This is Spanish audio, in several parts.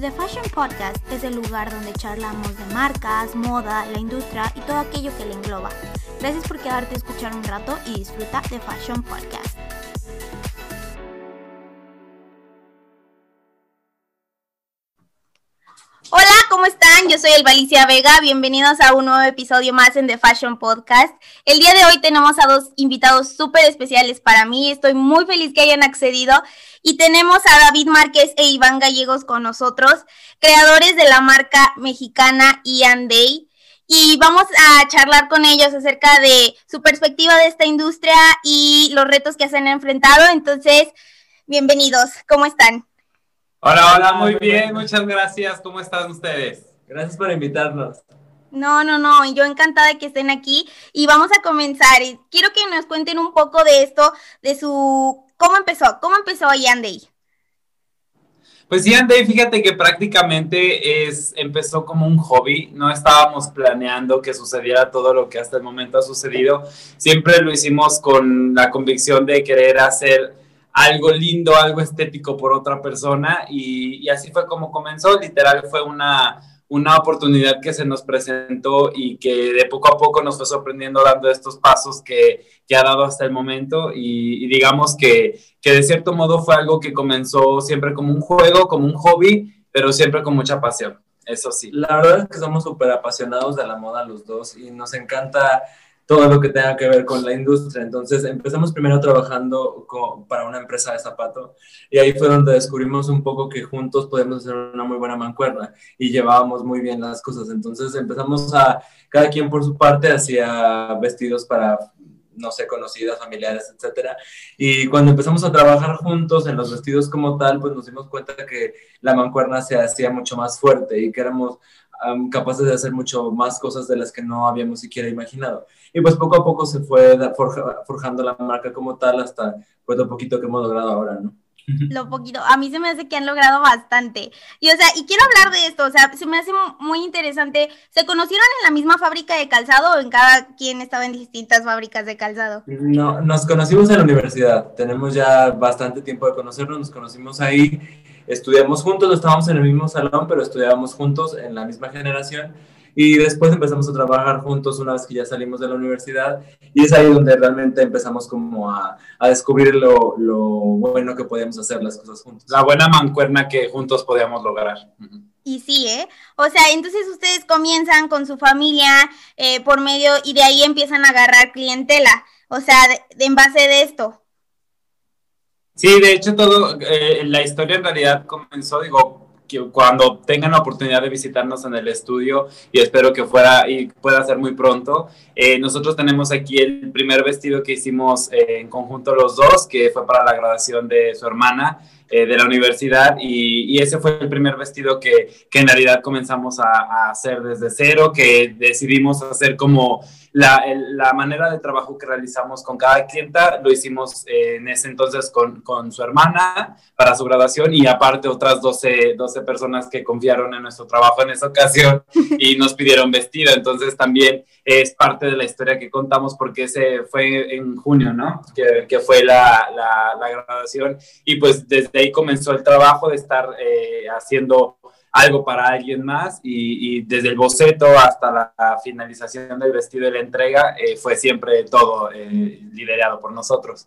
The Fashion Podcast es el lugar donde charlamos de marcas, moda, la industria y todo aquello que le engloba. Gracias por quedarte a escuchar un rato y disfruta de Fashion Podcast. Yo soy Elvalicia Vega. Bienvenidos a un nuevo episodio más en The Fashion Podcast. El día de hoy tenemos a dos invitados súper especiales para mí. Estoy muy feliz que hayan accedido. Y tenemos a David Márquez e Iván Gallegos con nosotros, creadores de la marca mexicana Ian Day. Y vamos a charlar con ellos acerca de su perspectiva de esta industria y los retos que se han enfrentado. Entonces, bienvenidos. ¿Cómo están? Hola, hola, muy bien, muchas gracias. ¿Cómo están ustedes? Gracias por invitarnos. No, no, no, yo encantada de que estén aquí y vamos a comenzar. Quiero que nos cuenten un poco de esto, de su... ¿Cómo empezó? ¿Cómo empezó Yanday? Pues Yanday, fíjate que prácticamente es, empezó como un hobby, no estábamos planeando que sucediera todo lo que hasta el momento ha sucedido, siempre lo hicimos con la convicción de querer hacer algo lindo, algo estético por otra persona y, así fue como comenzó, literal fue una, una oportunidad que se nos presentó y que de poco a poco nos fue sorprendiendo dando estos pasos que, que ha dado hasta el momento y, digamos que, que, de cierto modo fue algo que comenzó siempre como un juego, como un hobby, pero siempre con mucha pasión, eso sí. La verdad es que somos súper apasionados de la moda los dos y nos encanta todo lo que tenga que ver con la industria. Entonces empezamos primero trabajando para una empresa de zapato y ahí fue donde descubrimos un poco que juntos podemos hacer una muy buena mancuerna y llevábamos muy bien las cosas. Entonces empezamos a, cada quien por su parte, hacía vestidos para no sé, conocidas, familiares, etcétera. Y cuando empezamos a trabajar juntos en los vestidos como tal, pues nos dimos cuenta que la mancuerna se hacía mucho más fuerte y que éramos capaces de hacer mucho más cosas de las que no habíamos siquiera imaginado. Y pues poco a poco se fue forjando la marca como tal hasta pues lo poquito que hemos logrado ahora, ¿no? Lo poquito, a mí se me hace que han logrado bastante. Y o sea, y quiero hablar de esto, o sea, se me hace muy interesante. ¿Se conocieron en la misma fábrica de calzado o en cada quien estaba en distintas fábricas de calzado? No, nos conocimos en la universidad. Tenemos ya bastante tiempo de conocernos, nos conocimos ahí estudiamos juntos, no estábamos en el mismo salón, pero estudiábamos juntos en la misma generación. Y después empezamos a trabajar juntos una vez que ya salimos de la universidad y es ahí donde realmente empezamos como a, a descubrir lo, lo, bueno que podíamos hacer las cosas juntos. La buena mancuerna que juntos podíamos lograr. Y sí, ¿eh? O sea, entonces ustedes comienzan con su familia eh, por medio y de ahí empiezan a agarrar clientela. O sea, en base de esto. Sí, de hecho, todo, eh, la historia en realidad comenzó, digo, cuando tengan la oportunidad de visitarnos en el estudio, y espero que fuera y pueda ser muy pronto, eh, nosotros tenemos aquí el primer vestido que hicimos eh, en conjunto los dos, que fue para la graduación de su hermana de la universidad, y, ese fue el primer vestido que, que en realidad comenzamos a, a hacer desde cero, que decidimos hacer como la, la, manera de trabajo que realizamos con cada clienta lo hicimos eh, en ese entonces con, con, su hermana para su graduación y aparte otras 12, 12 personas que confiaron en nuestro trabajo en esa ocasión y nos pidieron vestido. Entonces también es parte de la historia que contamos porque ese fue en junio, ¿no? Que, que fue la, la, la, graduación y pues desde ahí comenzó el trabajo de estar eh, haciendo algo para alguien más y, desde el boceto hasta la, finalización del vestido y la entrega eh, fue siempre todo eh, liderado por nosotros.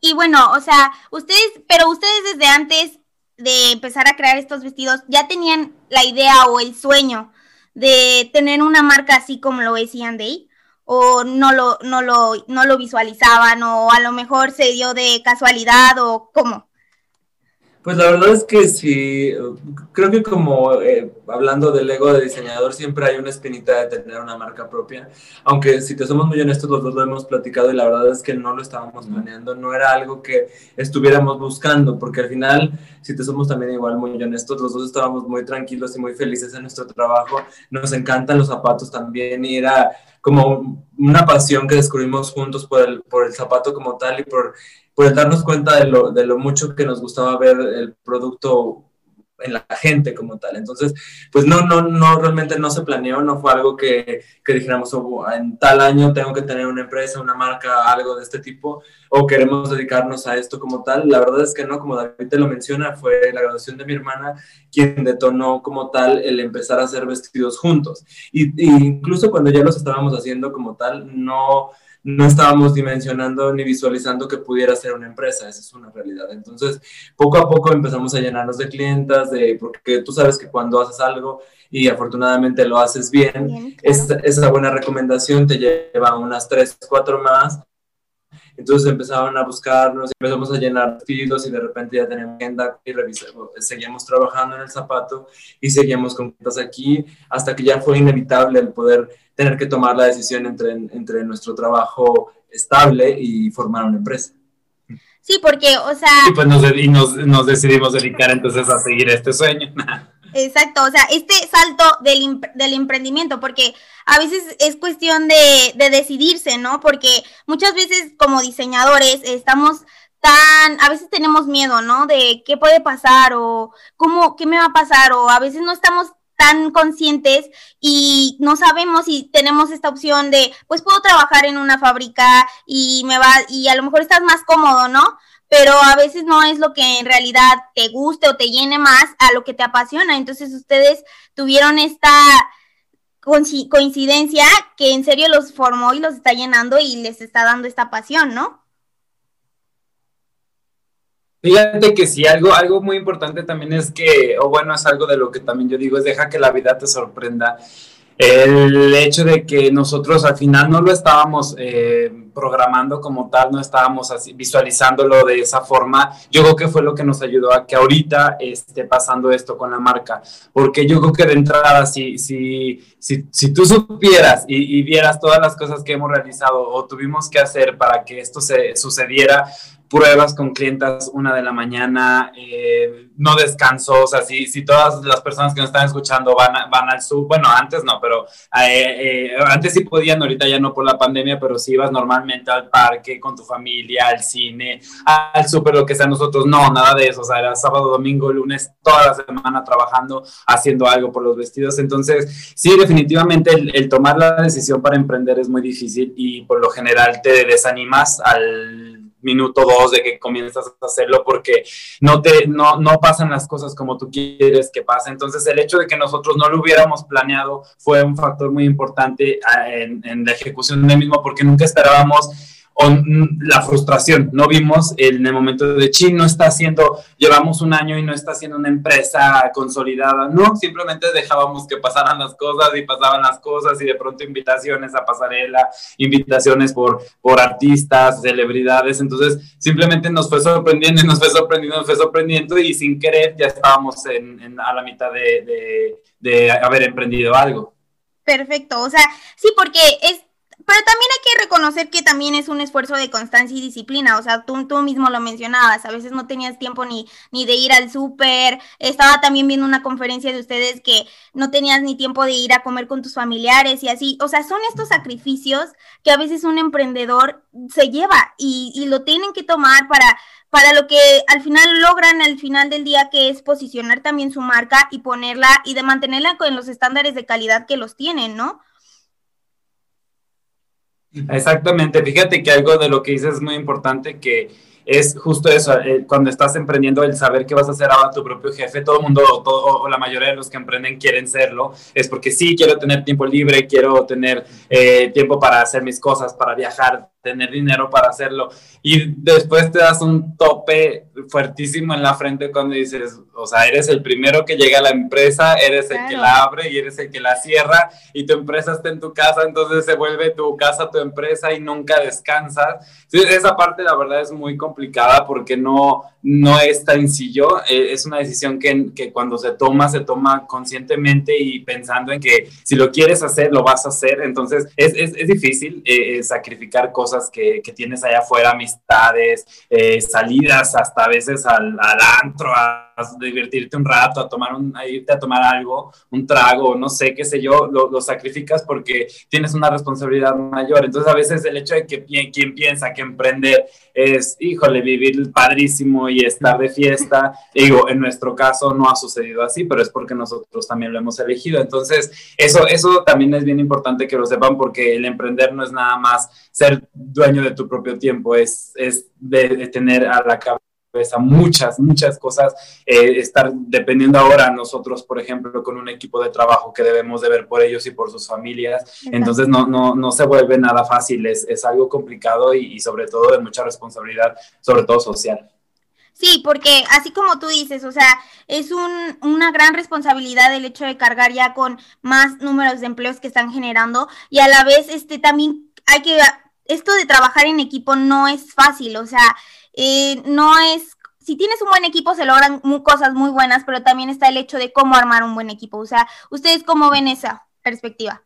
Y bueno, o sea, ustedes, pero ustedes desde antes de empezar a crear estos vestidos ya tenían la idea o el sueño de tener una marca así como lo es Ian Day o no lo, no lo, no lo visualizaban o a lo mejor se dio de casualidad o cómo. Pues la verdad es que sí, creo que como eh, hablando del ego de diseñador, siempre hay una espinita de tener una marca propia, aunque si te somos muy honestos, los dos lo hemos platicado y la verdad es que no lo estábamos planeando, no era algo que estuviéramos buscando, porque al final, si te somos también igual muy honestos, los dos estábamos muy tranquilos y muy felices en nuestro trabajo, nos encantan los zapatos también y era como una pasión que descubrimos juntos por el, por el zapato como tal y por, por darnos cuenta de lo, de lo mucho que nos gustaba ver el producto en la gente como tal. Entonces, pues no, no, no, realmente no se planeó, no fue algo que, que dijéramos, oh, en tal año tengo que tener una empresa, una marca, algo de este tipo, o queremos dedicarnos a esto como tal. La verdad es que no, como David te lo menciona, fue la graduación de mi hermana quien detonó como tal el empezar a hacer vestidos juntos. Y, y incluso cuando ya los estábamos haciendo como tal, no no estábamos dimensionando ni visualizando que pudiera ser una empresa, esa es una realidad. Entonces, poco a poco empezamos a llenarnos de clientas, de, porque tú sabes que cuando haces algo y afortunadamente lo haces bien, esa, buena recomendación te lleva unas tres, cuatro más. Entonces empezaban a buscarnos, empezamos a llenar filos y de repente ya teníamos agenda y revisamos, seguíamos trabajando en el zapato y seguíamos con clientas aquí hasta que ya fue inevitable el poder tener que tomar la decisión entre, entre nuestro trabajo estable y formar una empresa. Sí, porque, o sea... Y pues nos, y nos, nos decidimos dedicar entonces a seguir este sueño. Exacto, o sea, este salto del, del, emprendimiento, porque a veces es cuestión de, de, decidirse, ¿no? Porque muchas veces como diseñadores estamos tan, a veces tenemos miedo, ¿no? De qué puede pasar o cómo, qué me va a pasar o a veces no estamos tan conscientes y no sabemos si tenemos esta opción de, pues puedo trabajar en una fábrica y me va, y a lo mejor estás más cómodo, ¿no? Pero a veces no es lo que en realidad te guste o te llene más a lo que te apasiona. Entonces ustedes tuvieron esta coincidencia que en serio los formó y los está llenando y les está dando esta pasión, ¿no? Fíjate que sí, algo, algo muy importante también es que, o bueno, es algo de lo que también yo digo, es deja que la vida te sorprenda. El hecho de que nosotros al final no lo estábamos eh, programando como tal, no estábamos así, visualizándolo de esa forma, yo creo que fue lo que nos ayudó a que ahorita esté pasando esto con la marca. Porque yo creo que de entrada, si, si, si, si tú supieras y, y, vieras todas las cosas que hemos realizado o tuvimos que hacer para que esto se sucediera, pruebas con clientas una de la mañana, eh, no descanso, o sea, si, si todas las personas que nos están escuchando van, van al sub, bueno, antes no, pero eh, eh, antes sí podían, ahorita ya no por la pandemia, pero si ibas normalmente al parque con tu familia, al cine, al súper, lo que sea, nosotros no, nada de eso, o sea, era sábado, domingo, lunes, toda la semana trabajando, haciendo algo por los vestidos, entonces sí, definitivamente el tomar la decisión para emprender es muy difícil y por lo general te desanimas al minuto dos de que comienzas a hacerlo porque no te no, no pasan las cosas como tú quieres que pasen. Entonces el hecho de que nosotros no lo hubiéramos planeado fue un factor muy importante ah, en, en la ejecución del mismo porque nunca esperábamos o la frustración. No vimos en el momento de Chin no está haciendo, llevamos un año y no está haciendo una empresa consolidada. No, simplemente dejábamos que pasaran las cosas y pasaban las cosas y de pronto invitaciones a pasarela, invitaciones por, por artistas, celebridades. Entonces simplemente nos fue sorprendiendo y nos fue sorprendiendo, nos fue sorprendiendo y sin querer ya estábamos en, a la mitad de, de, de haber emprendido algo. Perfecto, o sea, sí, porque es pero también hay que reconocer que también es un esfuerzo de constancia y disciplina, o sea, tú, tú mismo lo mencionabas, a veces no tenías tiempo ni, ni de ir al súper, estaba también viendo una conferencia de ustedes que no tenías ni tiempo de ir a comer con tus familiares y así, o sea, son estos sacrificios que a veces un emprendedor se lleva y, y lo tienen que tomar para, para lo que al final logran al final del día, que es posicionar también su marca y ponerla y de mantenerla con los estándares de calidad que los tienen, ¿no? Exactamente, fíjate que algo de lo que dices es muy importante que es justo eso, eh, cuando estás emprendiendo, el saber que vas a ser ahora tu propio jefe, todo el mundo todo, o la mayoría de los que emprenden quieren serlo, es porque sí, quiero tener tiempo libre, quiero tener eh, tiempo para hacer mis cosas, para viajar, tener dinero para hacerlo. Y después te das un tope fuertísimo en la frente cuando dices, o sea, eres el primero que llega a la empresa, eres el que la abre y eres el que la cierra y tu empresa está en tu casa, entonces se vuelve tu casa, tu empresa y nunca descansas. esa parte la verdad es muy complicada porque no, no es tan sencillo, eh, es una decisión que, que cuando se toma, se toma conscientemente y pensando en que si lo quieres hacer, lo vas a hacer, entonces es, es, es difícil eh, eh sacrificar cosas que, que tienes allá afuera, amistades, eh, salidas hasta a veces al, al antro, a, divertirte un rato, a tomar un, a irte a tomar algo, un trago, no sé, qué sé yo, lo, lo, sacrificas porque tienes una responsabilidad mayor. Entonces a veces el hecho de que quien piensa que emprender es, híjole, vivir padrísimo y estar de fiesta. digo, en nuestro caso no ha sucedido así, pero es porque nosotros también lo hemos elegido. Entonces, eso, eso también es bien importante que lo sepan porque el emprender no es nada más ser dueño de tu propio tiempo, es, es de, tener a la cabeza a muchas, muchas cosas, eh, estar dependiendo ahora nosotros, por ejemplo, con un equipo de trabajo que debemos de ver por ellos y por sus familias. Entonces no, no, no se vuelve nada fácil, es, es algo complicado y, y, sobre todo de mucha responsabilidad, sobre todo social. Sí, porque así como tú dices, o sea, es un, una gran responsabilidad el hecho de cargar ya con más números de empleos que están generando y a la vez este también hay que esto de trabajar en equipo no es fácil, o sea, eh, no es, si tienes un buen equipo se logran cosas muy buenas, pero también está el hecho de cómo armar un buen equipo. O sea, ¿ustedes cómo ven esa perspectiva?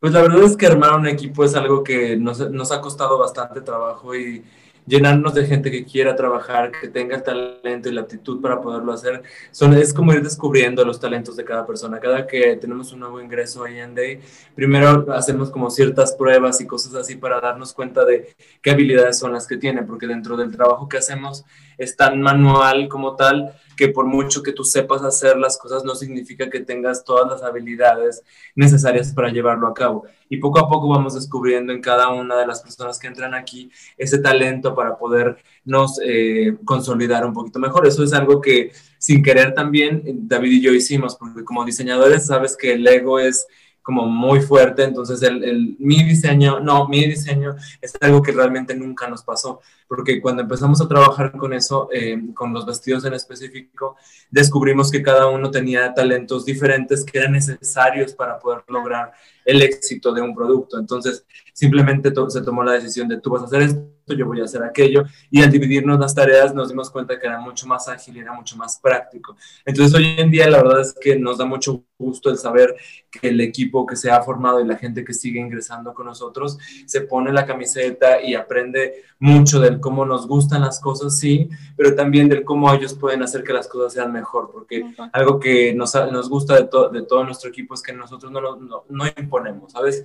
Pues la verdad es que armar un equipo es algo que nos, nos ha costado bastante trabajo y llenarnos de gente que quiera trabajar, que tenga el talento y la aptitud para poderlo hacer. Son, es como ir descubriendo los talentos de cada persona. Cada que tenemos un nuevo ingreso ahí en Day, primero hacemos como ciertas pruebas y cosas así para darnos cuenta de qué habilidades son las que tiene, porque dentro del trabajo que hacemos es tan manual como tal que por mucho que tú sepas hacer las cosas no significa que tengas todas las habilidades necesarias para llevarlo a cabo. Y poco a poco vamos descubriendo en cada una de las personas que entran aquí ese talento para podernos eh, consolidar un poquito mejor. Eso es algo que sin querer también David y yo hicimos, porque como diseñadores sabes que el ego es como muy fuerte, entonces el, mi diseño, no, mi diseño es algo que realmente nunca nos pasó, porque cuando empezamos a trabajar con eso, eh, con los vestidos en específico, descubrimos que cada uno tenía talentos diferentes que eran necesarios para poder lograr el éxito de un producto. Entonces, simplemente se tomó la decisión de tú vas a hacer esto, yo voy a hacer aquello, y al dividirnos las tareas nos dimos cuenta que era mucho más ágil y era mucho más práctico. Entonces, hoy en día la verdad es que nos da mucho gusto el saber que el equipo que se ha formado y la gente que sigue ingresando con nosotros se pone la camiseta y aprende mucho del cómo nos gustan las cosas, sí, pero también del cómo ellos pueden hacer que las cosas sean mejor, porque algo que nos, nos gusta de, to de, todo nuestro equipo es que nosotros no, no, no imponemos, ¿sabes?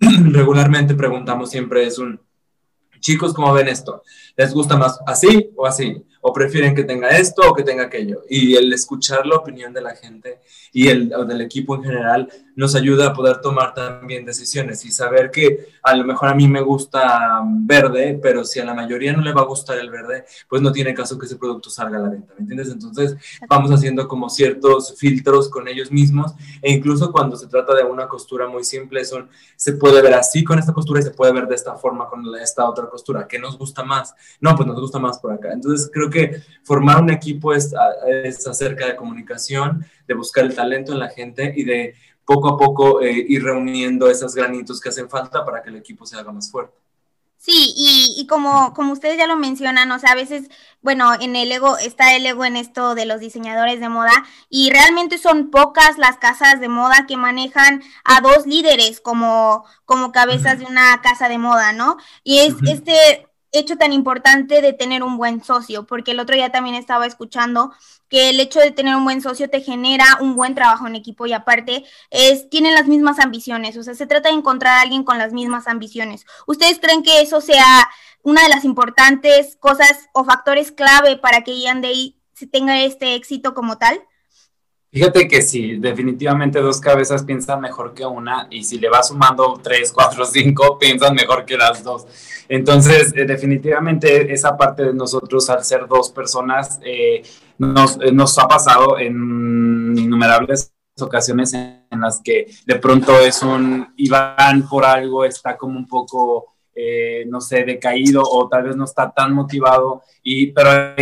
Regularmente preguntamos siempre es un, chicos, ¿cómo ven esto? ¿Les gusta más así o así? ¿O prefieren que tenga esto o que tenga aquello? Y el escuchar la opinión de la gente y el del equipo en general nos ayuda a poder tomar también decisiones y saber que a lo mejor a mí me gusta verde, pero si a la mayoría no le va a gustar el verde, pues no tiene caso que ese producto salga a la venta, ¿me entiendes? Entonces vamos haciendo como ciertos filtros con ellos mismos e incluso cuando se trata de una costura muy simple, son, se puede ver así con esta costura y se puede ver de esta forma con esta otra costura. ¿Qué nos gusta más? No, pues nos gusta más por acá. Entonces creo que formar un equipo es, es acerca de comunicación, de buscar el talento en la gente y de poco a poco eh, ir reuniendo esos granitos que hacen falta para que el equipo se haga más fuerte. Sí, y, y, como, como ustedes ya lo mencionan, o sea, a veces, bueno, en el ego, está el ego en esto de los diseñadores de moda, y realmente son pocas las casas de moda que manejan a dos líderes como, como cabezas de una casa de moda, ¿no? Y es uh -huh. este hecho tan importante de tener un buen socio, porque el otro día también estaba escuchando que el hecho de tener un buen socio te genera un buen trabajo en equipo y aparte es, tienen las mismas ambiciones, o sea, se trata de encontrar a alguien con las mismas ambiciones. ¿Ustedes creen que eso sea una de las importantes cosas o factores clave para que Ian Day tenga este éxito como tal? Fíjate que sí, definitivamente dos cabezas piensan mejor que una y si le vas sumando tres, cuatro, cinco, piensan mejor que las dos. Entonces, eh, definitivamente esa parte de nosotros al ser dos personas eh, nos, eh, nos, ha pasado en innumerables ocasiones en, las que de pronto es un Iván por algo está como un poco, eh, no sé, decaído o tal vez no está tan motivado, y, pero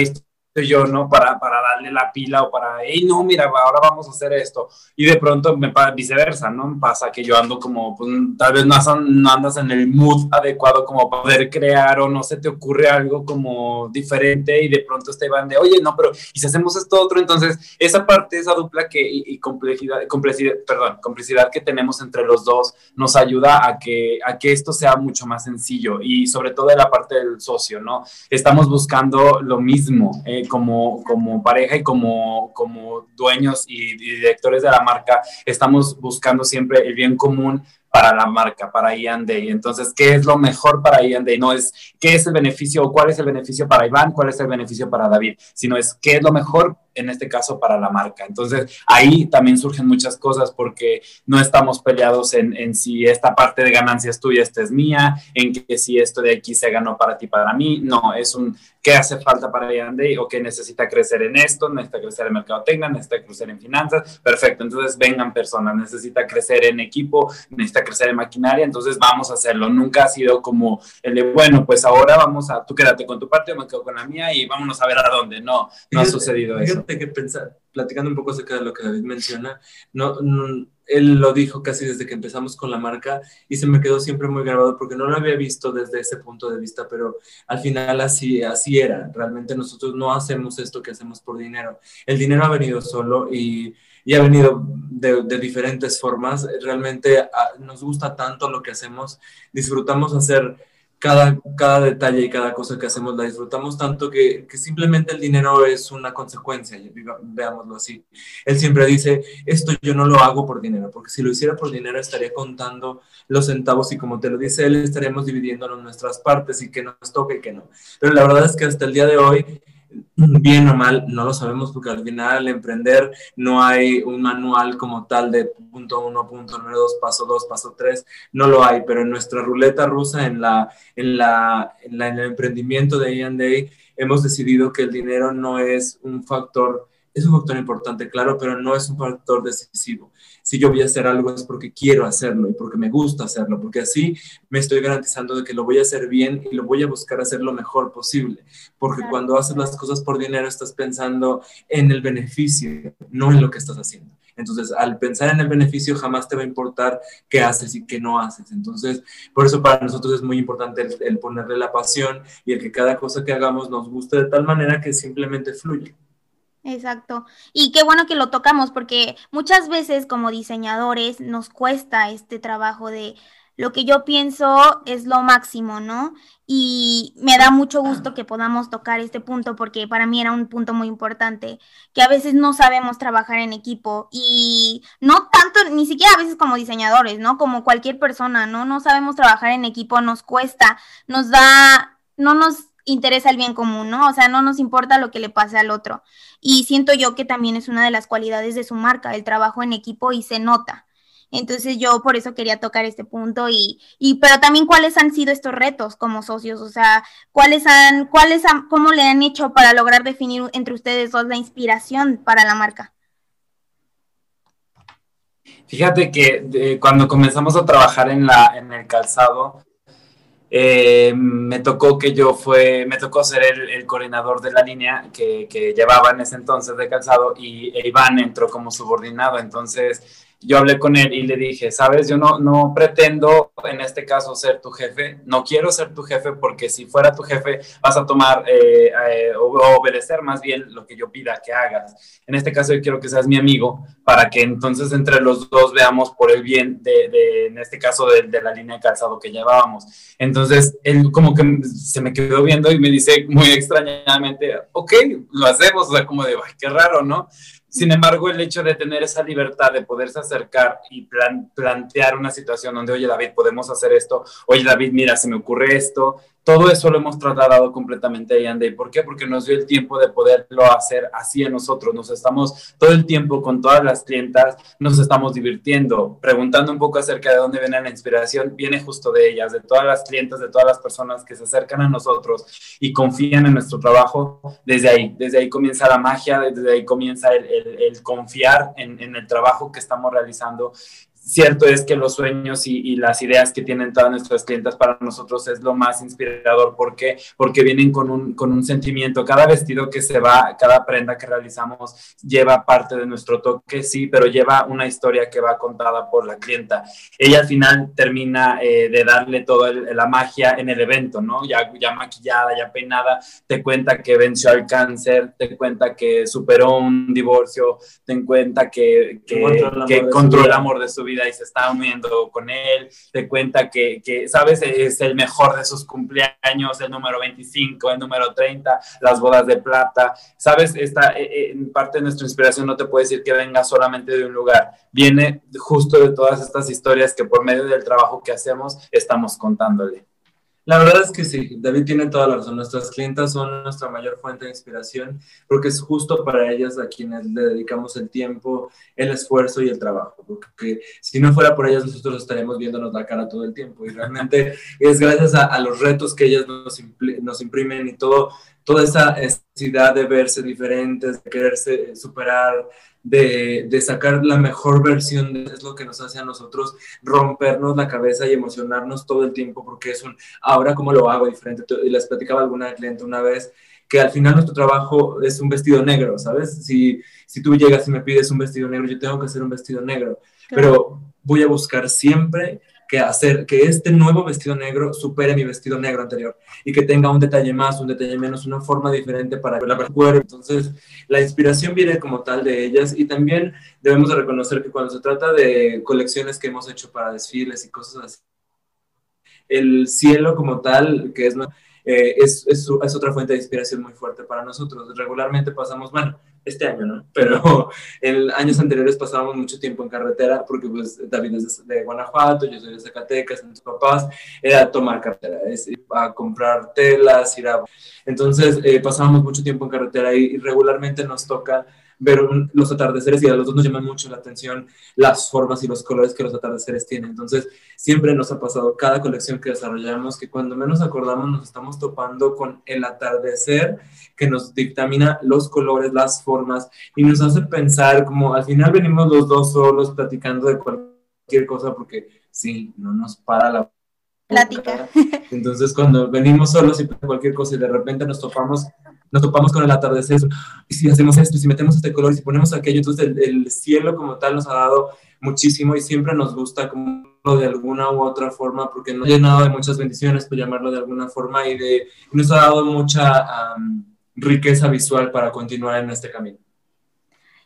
yo, ¿no? Para, para darle la pila o para, hey, no, mira, ahora vamos a hacer esto. Y de pronto me pasa viceversa, ¿no? Pasa que yo ando como, pues, tal vez no, no andas en el mood adecuado como para poder crear o no se te ocurre algo como diferente y de pronto te van de, oye, no, pero ¿y si hacemos esto otro? Entonces, esa parte, esa dupla que, y, y complejidad, complicidad, perdón, complicidad que tenemos entre los dos nos ayuda a que, a que esto sea mucho más sencillo y sobre todo en la parte del socio, ¿no? Estamos buscando lo mismo, eh, como, como pareja y como, como dueños y, directores de la marca, estamos buscando siempre el bien común para la marca, para Ian. Entonces, ¿qué es lo mejor para Ian? No es qué es el beneficio o cuál es el beneficio para Iván, cuál es el beneficio para David, sino es qué es lo mejor en este caso para la marca. Entonces, ahí también surgen muchas cosas porque no estamos peleados en, en si esta parte de ganancia es tuya, esta es mía, en que si esto de aquí se ganó para ti, para mí. No, es un qué hace falta para Yanday o qué necesita crecer en esto, necesita crecer en mercadotecnia, necesita crecer en finanzas. Perfecto, entonces vengan personas, necesita crecer en equipo, necesita crecer en maquinaria, entonces vamos a hacerlo. Nunca ha sido como el de, bueno, pues ahora vamos a, tú quédate con tu parte, yo me quedo con la mía y vámonos a ver a dónde. No, no ha sucedido eso. Que pensar, platicando un poco acerca de lo que David menciona, no, él lo dijo casi desde que empezamos con la marca y se me quedó siempre muy grabado porque no lo había visto desde ese punto de vista, pero al final así, así era. Realmente nosotros no hacemos esto que hacemos por dinero. El dinero ha venido solo y, y ha venido de, de, diferentes formas. Realmente ah, nos gusta tanto lo que hacemos, disfrutamos hacer cada, cada detalle y cada cosa que hacemos la disfrutamos tanto que, que, simplemente el dinero es una consecuencia, veámoslo así. Él siempre dice, esto yo no lo hago por dinero, porque si lo hiciera por dinero estaría contando los centavos y como te lo dice él, estaríamos dividiéndonos en nuestras partes y que nos toque y que no. Pero la verdad es que hasta el día de hoy bien o mal, no lo sabemos porque al final emprender no hay un manual como tal de punto uno, punto número dos, paso dos, paso tres, no lo hay, pero en nuestra ruleta rusa, en, la, en, la, en, la, el emprendimiento de Day, hemos decidido que el dinero no es un factor, es un factor importante, claro, pero no es un factor decisivo si yo voy a hacer algo es porque quiero hacerlo y porque me gusta hacerlo, porque así me estoy garantizando de que lo voy a hacer bien y lo voy a buscar hacer lo mejor posible, porque cuando haces las cosas por dinero estás pensando en el beneficio, no en lo que estás haciendo. Entonces, al pensar en el beneficio, jamás te va a importar qué haces y qué no haces. Entonces, por eso para nosotros es muy importante el, el ponerle la pasión y el que cada cosa que hagamos nos guste de tal manera que simplemente fluya. Exacto. Y qué bueno que lo tocamos porque muchas veces como diseñadores nos cuesta este trabajo de lo que yo pienso es lo máximo, ¿no? Y me da mucho gusto que podamos tocar este punto porque para mí era un punto muy importante, que a veces no sabemos trabajar en equipo y no tanto, ni siquiera a veces como diseñadores, ¿no? Como cualquier persona, ¿no? No sabemos trabajar en equipo, nos cuesta, nos da, no nos interesa el bien común, ¿no? O sea, no nos importa lo que le pase al otro. Y siento yo que también es una de las cualidades de su marca, el trabajo en equipo y se nota. Entonces yo por eso quería tocar este punto y, y pero también cuáles han sido estos retos como socios, o sea, cuáles han, cuáles han, cómo le han hecho para lograr definir entre ustedes dos la inspiración para la marca. Fíjate que cuando comenzamos a trabajar en la en el calzado, eh, me tocó que yo fue, me tocó ser el, coordinador de la línea que, que, llevaba en ese entonces de calzado y Iván entró como subordinado, entonces yo hablé con él y le dije, sabes, yo no, no pretendo en este caso ser tu jefe, no quiero ser tu jefe porque si fuera tu jefe vas a tomar eh, eh, o obedecer más bien lo que yo pida que hagas. En este caso yo quiero que seas mi amigo para que entonces entre los dos veamos por el bien de, de en este caso, de, de, la línea de calzado que llevábamos. Entonces él como que se me quedó viendo y me dice muy extrañamente, ok, lo hacemos, o sea, como de, ay, qué raro, ¿no? Sin embargo, el hecho de tener esa libertad de poderse acercar y plan, plantear una situación donde, oye David, podemos hacer esto, oye David, mira, se me ocurre esto, todo eso lo hemos trasladado completamente a Yanday. ¿Por qué? Porque nos dio el tiempo de poderlo hacer así en nosotros. Nos estamos todo el tiempo con todas las clientas, nos estamos divirtiendo, preguntando un poco acerca de dónde viene la inspiración. Viene justo de ellas, de todas las clientas, de todas las personas que se acercan a nosotros y confían en nuestro trabajo. Desde ahí, desde ahí comienza la magia, desde ahí comienza el, confiar en el trabajo que estamos realizando cierto es que los sueños y, y, las ideas que tienen todas nuestras clientas para nosotros es lo más inspirador. ¿Por qué? Porque vienen con un, con un sentimiento. Cada vestido que se va, cada prenda que realizamos lleva parte de nuestro toque, sí, pero lleva una historia que va contada por la clienta. Ella al final termina eh, de darle toda la magia en el evento, ¿no? Ya, ya maquillada, ya peinada, te cuenta que venció al cáncer, te cuenta que superó un divorcio, te cuenta que, que, que encontró el amor de su vida y se está uniendo con él, te cuenta que, que, sabes, es el mejor de sus cumpleaños, el número 25, el número 30, las bodas de plata, sabes, esta eh, eh, parte de nuestra inspiración no te puede decir que venga solamente de un lugar, viene justo de todas estas historias que por medio del trabajo que hacemos estamos contándole. La verdad es que sí, David tiene toda la razón. Nuestras clientas son nuestra mayor fuente de inspiración porque es justo para ellas a quienes le dedicamos el tiempo, el esfuerzo y el trabajo. Porque si no fuera por ellas, nosotros estaríamos viéndonos la cara todo el tiempo. Y realmente es gracias a, los retos que ellas nos, nos imprimen y todo, toda esa necesidad de verse diferentes, de quererse superar, de, de, sacar la mejor versión es lo que nos hace a nosotros rompernos la cabeza y emocionarnos todo el tiempo porque es un, ahora cómo lo hago diferente. Y les platicaba alguna cliente una vez que al final nuestro trabajo es un vestido negro, ¿sabes? Si, si tú llegas y me pides un vestido negro, yo tengo que hacer un vestido negro, pero voy a buscar siempre que hacer que este nuevo vestido negro supere mi vestido negro anterior y que tenga un detalle más, un detalle menos, una forma diferente para la cuerpo. Entonces, la inspiración viene como tal de ellas y también debemos de reconocer que cuando se trata de colecciones que hemos hecho para desfiles y cosas así, el cielo como tal, que es eh, es, es, es, otra fuente de inspiración muy fuerte para nosotros. Regularmente pasamos, bueno, este año, ¿no? Pero en años anteriores pasábamos mucho tiempo en carretera, porque pues David es de, Guanajuato, yo soy de Zacatecas, mis papás, era tomar carretera, es ir a comprar telas, ir a... Entonces eh, pasábamos mucho tiempo en carretera y regularmente nos toca ver los atardeceres y a los dos nos llama mucho la atención las formas y los colores que los atardeceres tienen. Entonces, siempre nos ha pasado cada colección que desarrollamos que cuando menos acordamos nos estamos topando con el atardecer que nos dictamina los colores, las formas y nos hace pensar como al final venimos los dos solos platicando de cualquier cosa porque sí, no nos para la plática. Entonces, cuando venimos solos y cualquier cosa y de repente nos topamos nos topamos con el atardecer, y si hacemos esto, y si metemos este color, y si ponemos aquello, entonces el, cielo como tal nos ha dado muchísimo y siempre nos gusta como de alguna u otra forma, porque nos ha llenado de muchas bendiciones, por llamarlo de alguna forma, y, de, nos ha dado mucha riqueza visual para continuar en este camino.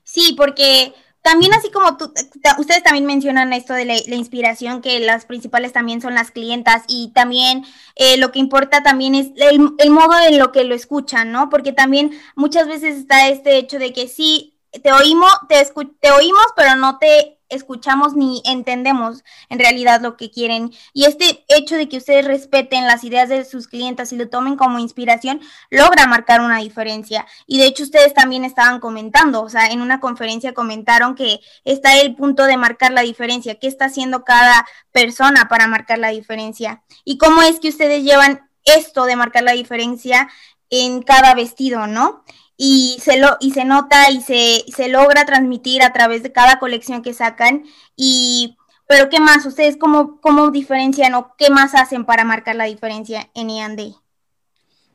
Sí, porque también así como tú, ustedes también mencionan esto de la, inspiración, que las principales también son las clientas y también eh, lo que importa también es el, el, modo en lo que lo escuchan, ¿no? Porque también muchas veces está este hecho de que sí, te oímos, te, te oímos, pero no te escuchamos ni entendemos en realidad lo que quieren. Y este hecho de que ustedes respeten las ideas de sus clientes y lo tomen como inspiración, logra marcar una diferencia. Y de hecho ustedes también estaban comentando, o sea, en una conferencia comentaron que está el punto de marcar la diferencia, qué está haciendo cada persona para marcar la diferencia. Y cómo es que ustedes llevan esto de marcar la diferencia en cada vestido, ¿no? Y se, lo, y se nota y se, se logra transmitir a través de cada colección que sacan. Y, pero ¿qué más? ¿Ustedes cómo, cómo diferencian o qué más hacen para marcar la diferencia en Ian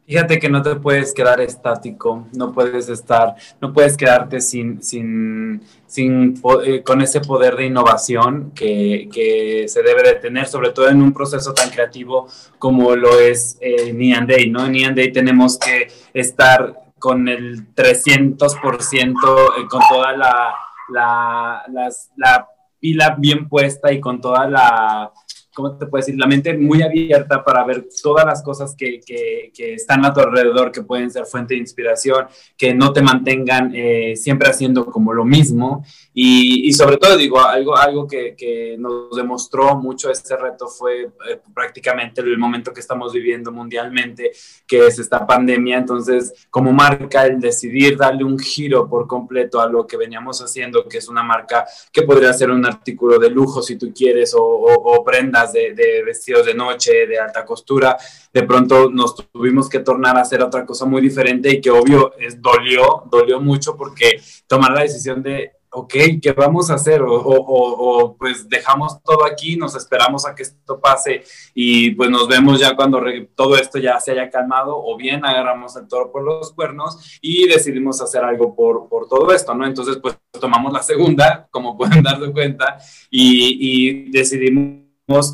Fíjate que no te puedes quedar estático, no puedes estar, no puedes quedarte sin, sin, sin eh, con ese poder de innovación que, que, se debe de tener, sobre todo en un proceso tan creativo como lo es eh, Nian Day, ¿no? En Nian Day tenemos que estar con el 300%, eh, con toda la, la, la pila bien puesta y con toda la ¿cómo te puedo decir? La mente muy abierta para ver todas las cosas que, que, que, están a tu alrededor, que pueden ser fuente de inspiración, que no te mantengan eh, siempre haciendo como lo mismo. Y, y, sobre todo, digo, algo, algo que, que, nos demostró mucho este reto fue eh, prácticamente el momento que estamos viviendo mundialmente, que es esta pandemia. Entonces, como marca, el decidir darle un giro por completo a lo que veníamos haciendo, que es una marca que podría ser un artículo de lujo si tú quieres, o, o, o prendas de, vestidos de noche, de alta costura, de pronto nos tuvimos que tornar a hacer otra cosa muy diferente y que obvio es, dolió, dolió mucho porque tomar la decisión de, ok, ¿qué vamos a hacer? O, pues dejamos todo aquí, nos esperamos a que esto pase y pues nos vemos ya cuando todo esto ya se haya calmado o bien agarramos el toro por los cuernos y decidimos hacer algo por, por todo esto, ¿no? Entonces pues tomamos la segunda, como pueden darse cuenta, y, y decidimos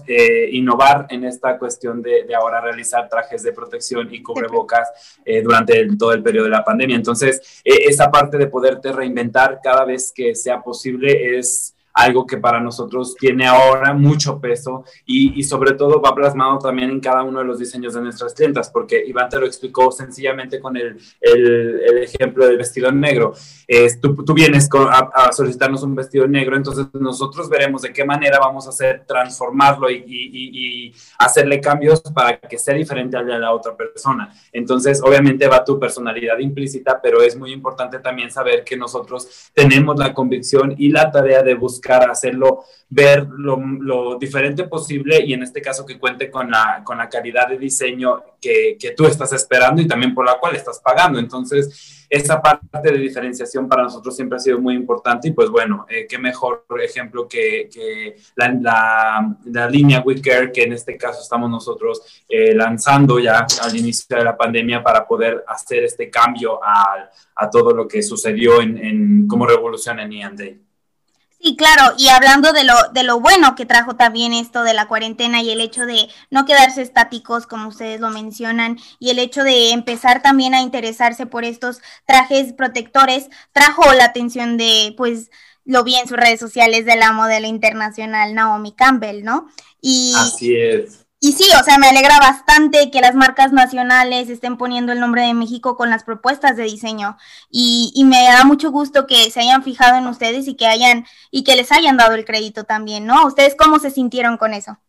eh, innovar en esta cuestión de, ahora realizar trajes de protección y cubrebocas eh, durante todo el periodo de la pandemia. Entonces, eh, esa parte de poderte reinventar cada vez que sea posible es algo que para nosotros tiene ahora mucho peso y, y, sobre todo va plasmado también en cada uno de los diseños de nuestras clientas, porque Iván te lo explicó sencillamente con el, el, el ejemplo del vestido negro. Es, tú, tú, vienes con, a, a, solicitarnos un vestido negro, entonces nosotros veremos de qué manera vamos a hacer, transformarlo y, y, y hacerle cambios para que sea diferente al de la otra persona. Entonces, obviamente va tu personalidad implícita, pero es muy importante también saber que nosotros tenemos la convicción y la tarea de buscar buscar hacerlo ver lo, lo, diferente posible y en este caso que cuente con la, con la calidad de diseño que, que, tú estás esperando y también por la cual estás pagando. Entonces, esa parte de diferenciación para nosotros siempre ha sido muy importante y pues bueno, eh, qué mejor ejemplo que, que la, la, la, línea WeCare que en este caso estamos nosotros eh, lanzando ya al inicio de la pandemia para poder hacer este cambio a, a todo lo que sucedió en, en como revolución en Day. Sí, claro, y hablando de lo, de lo bueno que trajo también esto de la cuarentena y el hecho de no quedarse estáticos, como ustedes lo mencionan, y el hecho de empezar también a interesarse por estos trajes protectores, trajo la atención de, pues, lo vi en sus redes sociales de la modelo internacional Naomi Campbell, ¿no? Y, Así es. Y sí, o sea, me alegra bastante que las marcas nacionales estén poniendo el nombre de México con las propuestas de diseño. Y, y, me da mucho gusto que se hayan fijado en ustedes y que hayan, y que les hayan dado el crédito también, ¿no? ¿Ustedes cómo se sintieron con eso?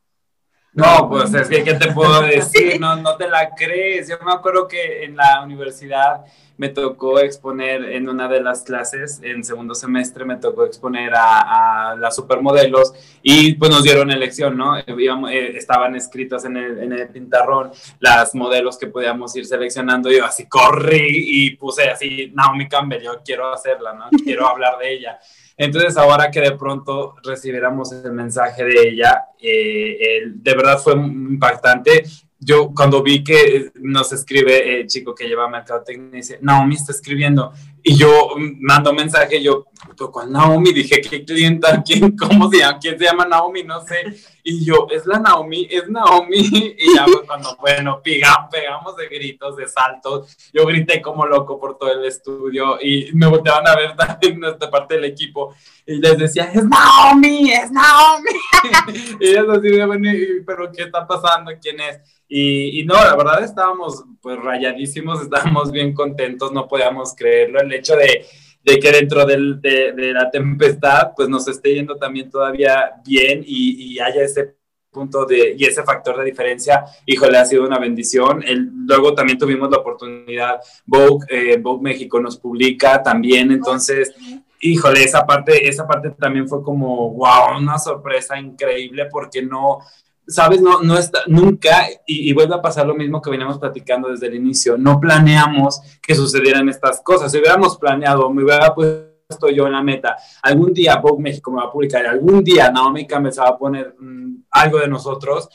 No, pues es que, ¿qué te puedo decir? No, no te la crees. Yo me acuerdo que en la universidad me tocó exponer en una de las clases, en segundo semestre me tocó exponer a, a las supermodelos y pues nos dieron elección, ¿no? Eh, estaban escritas en el, en pintarrón las modelos que podíamos ir seleccionando yo así corrí y puse así, Naomi Campbell, yo quiero hacerla, ¿no? Quiero hablar de ella. Entonces, ahora que de pronto recibiéramos el mensaje de ella, eh, de verdad fue impactante yo cuando vi que nos escribe el chico que lleva mercadotecnia, dice, Naomi está escribiendo, y yo mando mensaje, yo, ¿cuál Naomi? Dije, ¿qué clienta? ¿Quién? ¿Cómo se llama? ¿Quién se llama Naomi? No sé. Y yo, ¿es la Naomi? ¿Es Naomi? Y ya cuando, bueno, pegamos, pegamos de gritos, de saltos, yo grité como loco por todo el estudio y me volteaban a ver también nuestra parte del equipo y les decía, es Naomi, es Naomi. y ellos así, bueno, pero ¿qué está pasando? ¿Quién es? Y, y, no, la verdad estábamos pues rayadísimos, estábamos bien contentos, no podíamos creerlo. El hecho de, de que dentro del, de, de, la tempestad pues nos esté yendo también todavía bien y, y, haya ese punto de, y ese factor de diferencia, híjole, ha sido una bendición. El, luego también tuvimos la oportunidad, Vogue, eh, Vogue México nos publica también, entonces híjole, esa parte, esa parte también fue como, wow, una sorpresa increíble porque no, sabes, no, no está, nunca, y, y, vuelve a pasar lo mismo que veníamos platicando desde el inicio, no planeamos que sucedieran estas cosas. Si hubiéramos planeado, me hubiera puesto yo en la meta, algún día Vogue México me va a publicar, algún día Naomi Campbell va a poner mmm, algo de nosotros,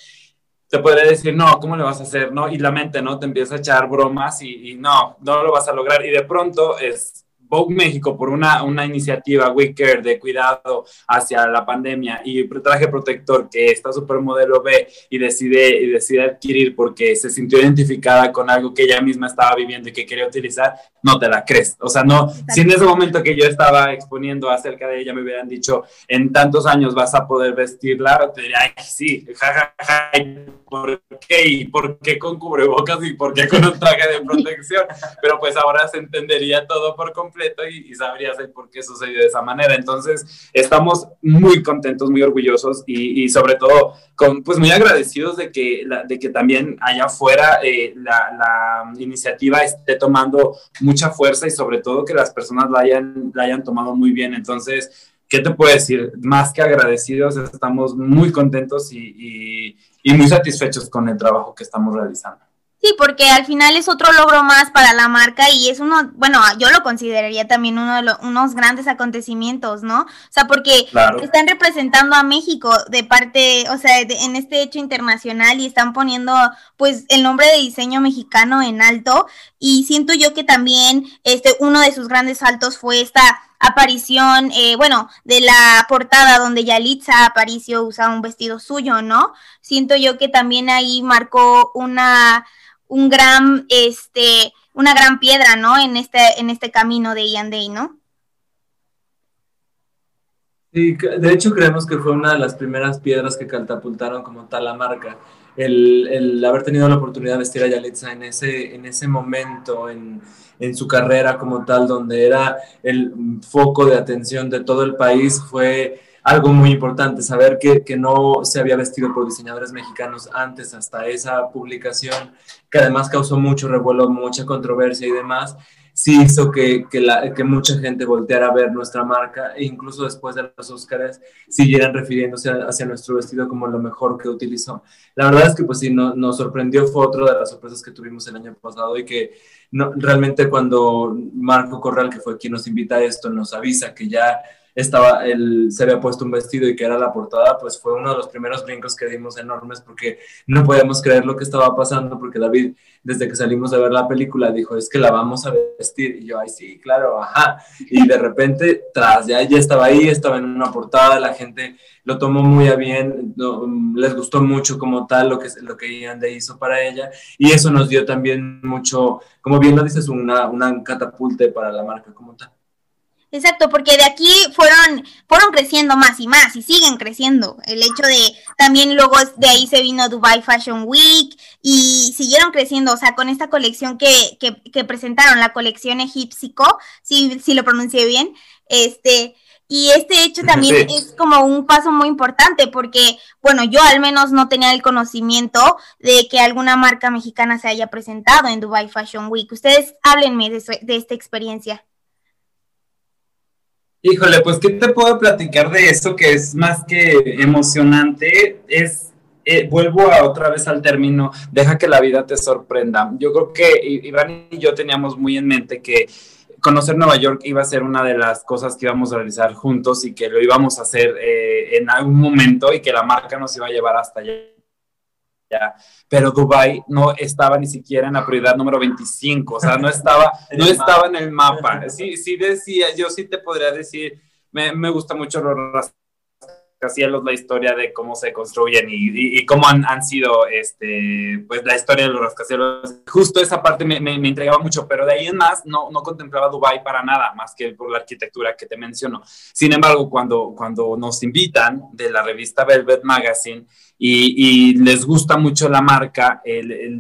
te podría decir, no, ¿cómo le vas a hacer? ¿No? Y la mente, ¿no? Te empieza a echar bromas y, y no, no lo vas a lograr. Y de pronto es Vogue México por una, una iniciativa We Care de cuidado hacia la pandemia y traje protector que esta supermodelo ve y decide, y decide adquirir porque se sintió identificada con algo que ella misma estaba viviendo y que quería utilizar, no te la crees. O sea, no, si en ese momento que yo estaba exponiendo acerca de ella me hubieran dicho, en tantos años vas a poder vestirla, te diría, ay, sí, jajaja, ja, ja, ¿por qué? ¿Y por qué con cubrebocas y por qué con un traje de protección? Pero pues ahora se entendería todo por completo y, y sabrías el por qué sucedió de esa manera. Entonces, estamos muy contentos, muy orgullosos y, y sobre todo, con, pues muy agradecidos de que, la, de que también allá afuera eh, la, la, iniciativa esté tomando mucha fuerza y sobre todo que las personas la hayan, la hayan tomado muy bien. Entonces, ¿qué te puedo decir? Más que agradecidos, estamos muy contentos y, y, y, muy satisfechos con el trabajo que estamos realizando. Sí, porque al final es otro logro más para la marca y es uno, bueno, yo lo consideraría también uno de los, unos grandes acontecimientos, ¿no? O sea, porque claro. están representando a México de parte, o sea, de, en este hecho internacional y están poniendo pues el nombre de diseño mexicano en alto y siento yo que también este uno de sus grandes saltos fue esta aparición, eh, bueno, de la portada donde Yalitza Aparicio usa un vestido suyo, ¿no? Siento yo que también ahí marcó una un gran, este, una gran piedra, ¿no? En este, en este camino de Ian Day, ¿no? Sí, de hecho creemos que fue una de las primeras piedras que catapultaron como tal la marca. El, el haber tenido la oportunidad de vestir a Yalitza en ese, en ese momento, en, en su carrera como tal, donde era el foco de atención de todo el país, fue algo muy importante, saber que, que, no se había vestido por diseñadores mexicanos antes hasta esa publicación, que además causó mucho revuelo, mucha controversia y demás, sí hizo que, que, la, que mucha gente volteara a ver nuestra marca e incluso después de los Óscares siguieran refiriéndose hacia nuestro vestido como lo mejor que utilizó. La verdad es que pues sí, no, nos sorprendió, fue otra de las sorpresas que tuvimos el año pasado y que no, realmente cuando Marco Corral, que fue quien nos invita a esto, nos avisa que ya estaba, él se había puesto un vestido y que era la portada, pues fue uno de los primeros brincos que dimos enormes porque no podíamos creer lo que estaba pasando, porque David, desde que salimos a ver la película, dijo, es que la vamos a vestir. Y yo, ay, sí, claro, ajá. Y de repente, tras, ya, ya estaba ahí, estaba en una portada, la gente lo tomó muy a bien, les gustó mucho como tal lo que, lo que Yande hizo para ella, y eso nos dio también mucho, como bien lo dices, una, una catapulte para la marca como tal. Exacto, porque de aquí fueron, fueron creciendo más y más y siguen creciendo. El hecho de también luego de ahí se vino Dubai Fashion Week y siguieron creciendo, o sea, con esta colección que, que, que presentaron, la colección egipcico, si, si lo pronuncié bien, este, y este hecho también es como un paso muy importante porque, bueno, yo al menos no tenía el conocimiento de que alguna marca mexicana se haya presentado en Dubai Fashion Week. Ustedes háblenme de, de esta experiencia. Híjole, pues, ¿qué te puedo platicar de eso que es más que emocionante? Es, eh, vuelvo a otra vez al término, deja que la vida te sorprenda. Yo creo que Iván y yo teníamos muy en mente que conocer Nueva York iba a ser una de las cosas que íbamos a realizar juntos y que lo íbamos a hacer eh, en algún momento y que la marca nos iba a llevar hasta allá pero Dubai no estaba ni siquiera en la prioridad número 25, o sea, no estaba, no estaba en el mapa. Sí, sí decía, yo sí te podría decir, me, me gusta mucho los rascacielos, la historia de cómo se construyen y, y, cómo han, han, sido, este, pues la historia de los rascacielos. Justo esa parte me, me, me, entregaba mucho, pero de ahí en más no, no contemplaba Dubai para nada, más que por la arquitectura que te menciono. Sin embargo, cuando, cuando nos invitan de la revista Velvet Magazine, y, les gusta mucho la marca,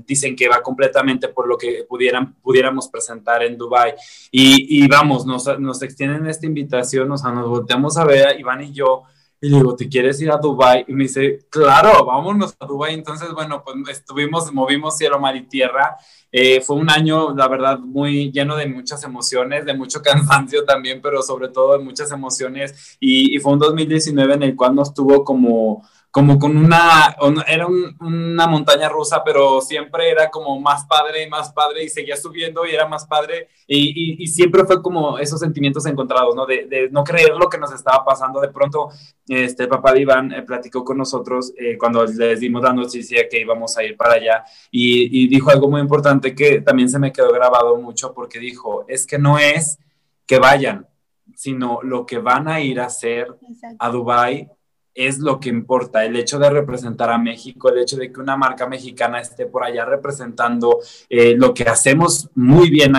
dicen que va completamente por lo que pudieran, pudiéramos presentar en Dubai y, y vamos, nos, nos, extienden esta invitación, o sea, nos volteamos a ver, Iván y yo, y le digo, ¿te quieres ir a Dubai? Y me dice, claro, vámonos a Dubai. Entonces, bueno, pues estuvimos, movimos cielo, mar y tierra. Eh, fue un año, la verdad, muy lleno de muchas emociones, de mucho cansancio también, pero sobre todo de muchas emociones. Y, y fue un 2019 en el cual nos tuvo como como con una, era una montaña rusa, pero siempre era como más padre y más padre y seguía subiendo y era más padre y, y, siempre fue como esos sentimientos encontrados, ¿no? De, de, no creer lo que nos estaba pasando. De pronto, este papá de Iván eh, platicó con nosotros eh, cuando les dimos la noticia que íbamos a ir para allá y, y dijo algo muy importante que también se me quedó grabado mucho porque dijo, es que no es que vayan, sino lo que van a ir a hacer Exacto. a Dubai es lo que importa, el hecho de representar a México, el hecho de que una marca mexicana esté por allá representando eh, lo que hacemos muy bien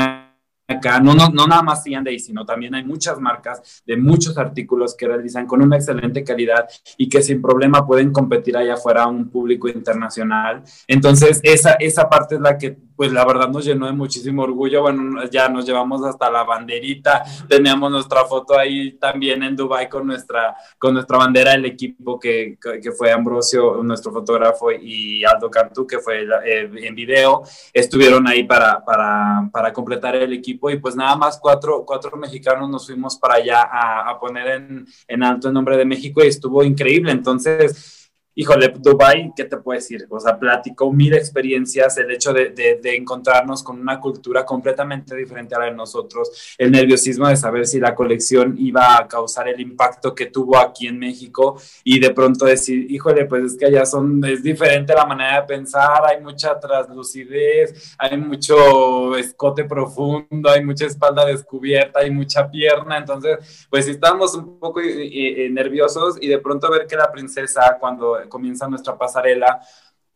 acá, no, no, no nada más C&A, sino también hay muchas marcas de muchos artículos que realizan con una excelente calidad y que sin problema pueden competir allá afuera a un público internacional. Entonces, esa, esa parte es la que pues la verdad nos llenó de muchísimo orgullo. Bueno, ya nos llevamos hasta la banderita, teníamos nuestra foto ahí también en Dubai con nuestra, con nuestra bandera del equipo que, que fue Ambrosio, nuestro fotógrafo, y Aldo Cantú, que fue eh, en video, estuvieron ahí para, para, para, completar el y pues nada más cuatro, cuatro mexicanos nos fuimos para allá a, a poner en, en alto el nombre de México y estuvo increíble. Entonces, híjole, Dubai, ¿qué te puedo decir? O sea, platicó mil experiencias, el hecho de, de, de, encontrarnos con una cultura completamente diferente a la de nosotros, el nerviosismo de saber si la colección iba a causar el impacto que tuvo aquí en México y de pronto decir, híjole, pues es que allá son, es diferente la manera de pensar, hay mucha traslucidez, hay mucho escote profundo, hay mucha espalda descubierta, hay mucha pierna, entonces, pues sí estábamos un poco eh, eh, nerviosos y de pronto ver que la princesa cuando comienza nuestra pasarela,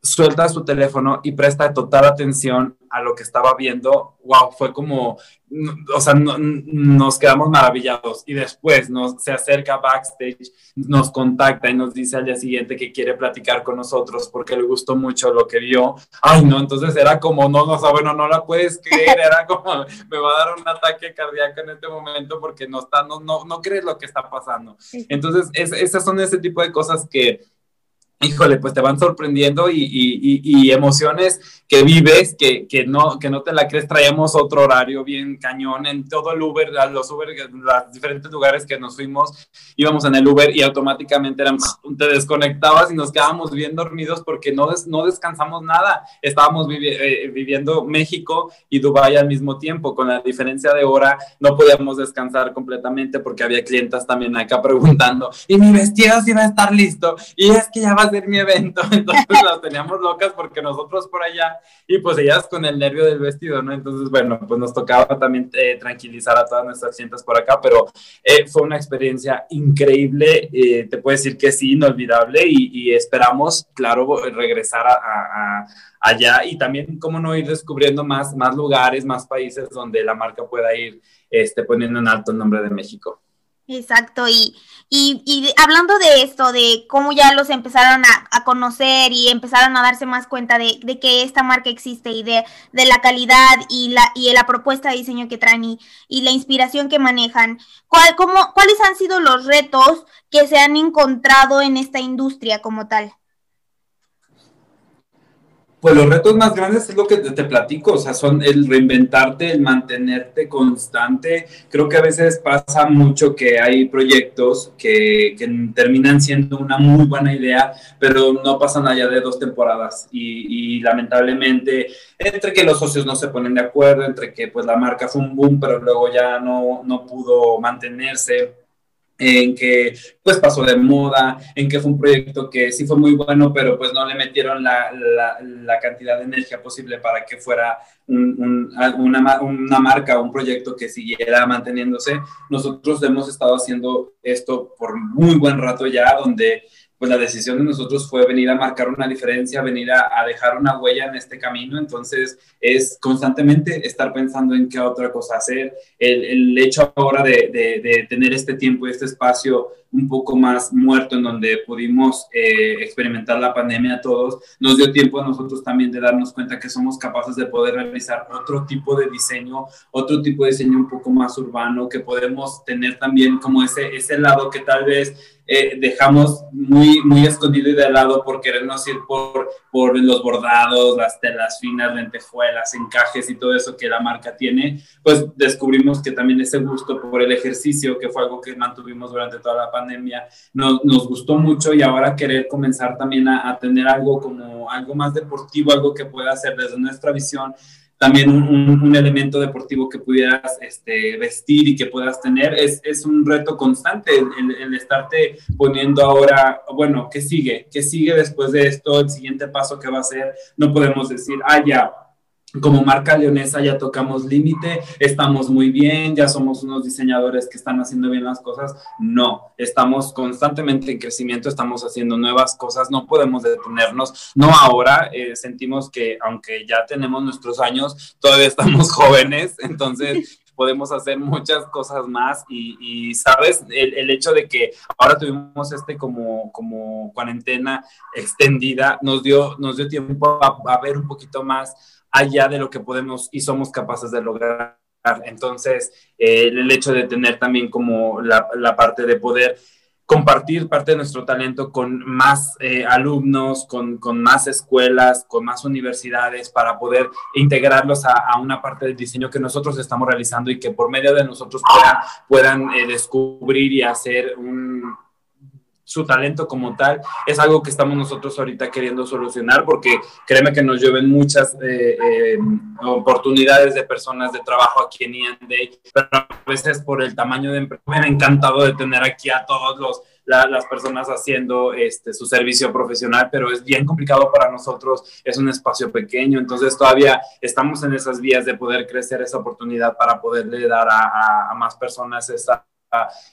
suelta su teléfono y presta total atención a lo que estaba viendo, wow, fue como, o sea, nos quedamos maravillados y después nos, se acerca backstage, nos contacta y nos dice al día siguiente que quiere platicar con nosotros porque le gustó mucho lo que vio. Ay, no, entonces era como, no, no, o sea, bueno, no la puedes creer, era como, me va a dar un ataque cardíaco en este momento porque no está, no, no, no crees lo que está pasando. Entonces, esas son ese tipo de cosas que híjole, pues te van sorprendiendo y, emociones que vives, que, no, que no te la crees. Traíamos otro horario bien cañón en todo el Uber, los Uber, los diferentes lugares que nos fuimos, íbamos en el Uber y automáticamente te desconectabas y nos quedábamos bien dormidos porque no, no descansamos nada. Estábamos eh, viviendo México y Dubái al mismo tiempo, con la diferencia de hora, no podíamos descansar completamente porque había clientas también acá preguntando, ¿y mi vestido si va a estar listo? Y es que ya vas mi evento, entonces las teníamos locas porque nosotros por allá y pues ellas con el nervio del vestido, ¿no? Entonces, bueno, pues nos tocaba también eh, tranquilizar a todas nuestras clientes por acá, pero eh, fue una experiencia increíble, eh, te puedo decir que sí, inolvidable y, esperamos, claro, regresar a, allá y también, cómo no ir descubriendo más, más lugares, más países donde la marca pueda ir este, poniendo en alto el nombre de México. Exacto, y, y, hablando de esto, de cómo ya los empezaron a, conocer y empezaron a darse más cuenta de, que esta marca existe y de, de, la calidad y la, y la propuesta de diseño que traen y, y la inspiración que manejan, ¿cuál, cómo, ¿cuáles han sido los retos que se han encontrado en esta industria como tal? Pues los retos más grandes es lo que te, platico, o sea, son el reinventarte, el mantenerte constante. Creo que a veces pasa mucho que hay proyectos que, terminan siendo una muy buena idea, pero no pasan allá de dos temporadas. Y, y, lamentablemente, entre que los socios no se ponen de acuerdo, entre que pues la marca fue un boom, pero luego ya no, no pudo mantenerse en que pues pasó de moda, en que fue un proyecto que sí fue muy bueno, pero pues no le metieron la, la, cantidad de energía posible para que fuera una, una marca, un proyecto que siguiera manteniéndose. Nosotros hemos estado haciendo esto por muy buen rato ya, donde pues la decisión de nosotros fue venir a marcar una diferencia, venir a, dejar una huella en este camino. Entonces, es constantemente estar pensando en qué otra cosa hacer. El, hecho ahora de, tener este tiempo y este espacio un poco más muerto en donde pudimos eh, experimentar la pandemia todos, nos dio tiempo a nosotros también de darnos cuenta que somos capaces de poder realizar otro tipo de diseño, otro tipo de diseño un poco más urbano, que podemos tener también como ese lado que tal vez eh, dejamos muy, muy escondido y de lado por querernos ir por, por los bordados, las telas finas, lentejuelas, encajes y todo eso que la marca tiene, pues descubrimos que también ese gusto por el ejercicio, que fue algo que mantuvimos durante toda la pandemia, nos, nos gustó mucho y ahora querer comenzar también a, a tener algo como algo más deportivo, algo que pueda hacer desde nuestra visión también un, elemento deportivo que pudieras este, vestir y que puedas tener, es, es un reto constante el, estarte poniendo ahora, bueno, ¿qué sigue? ¿Qué sigue después de esto? El siguiente paso que va a ser, no podemos decir, ah, ya, como marca leonesa ya tocamos límite, estamos muy bien, ya somos unos diseñadores que están haciendo bien las cosas. No, estamos constantemente en crecimiento, estamos haciendo nuevas cosas, no podemos detenernos. No ahora, eh, sentimos que aunque ya tenemos nuestros años, todavía estamos jóvenes, entonces podemos hacer muchas cosas más y, sabes, el, hecho de que ahora tuvimos este como, como cuarentena extendida, nos dio, nos dio tiempo a, ver un poquito más allá de lo que podemos y somos capaces de lograr. Entonces, eh, el hecho de tener también como la, parte de poder compartir parte de nuestro talento con más eh, alumnos, con, más escuelas, con más universidades, para poder integrarlos a, una parte del diseño que nosotros estamos realizando y que por medio de nosotros puedan, puedan eh, descubrir y hacer un, su talento como tal, es algo que estamos nosotros ahorita queriendo solucionar porque créeme que nos lleven muchas eh, eh, oportunidades de personas de trabajo aquí en IND, pero a veces por el tamaño de empresa me encantado de tener aquí a todos los las personas haciendo este, su servicio profesional, pero es bien complicado para nosotros, es un espacio pequeño, entonces todavía estamos en esas vías de poder crecer esa oportunidad para poderle dar a, a más personas esa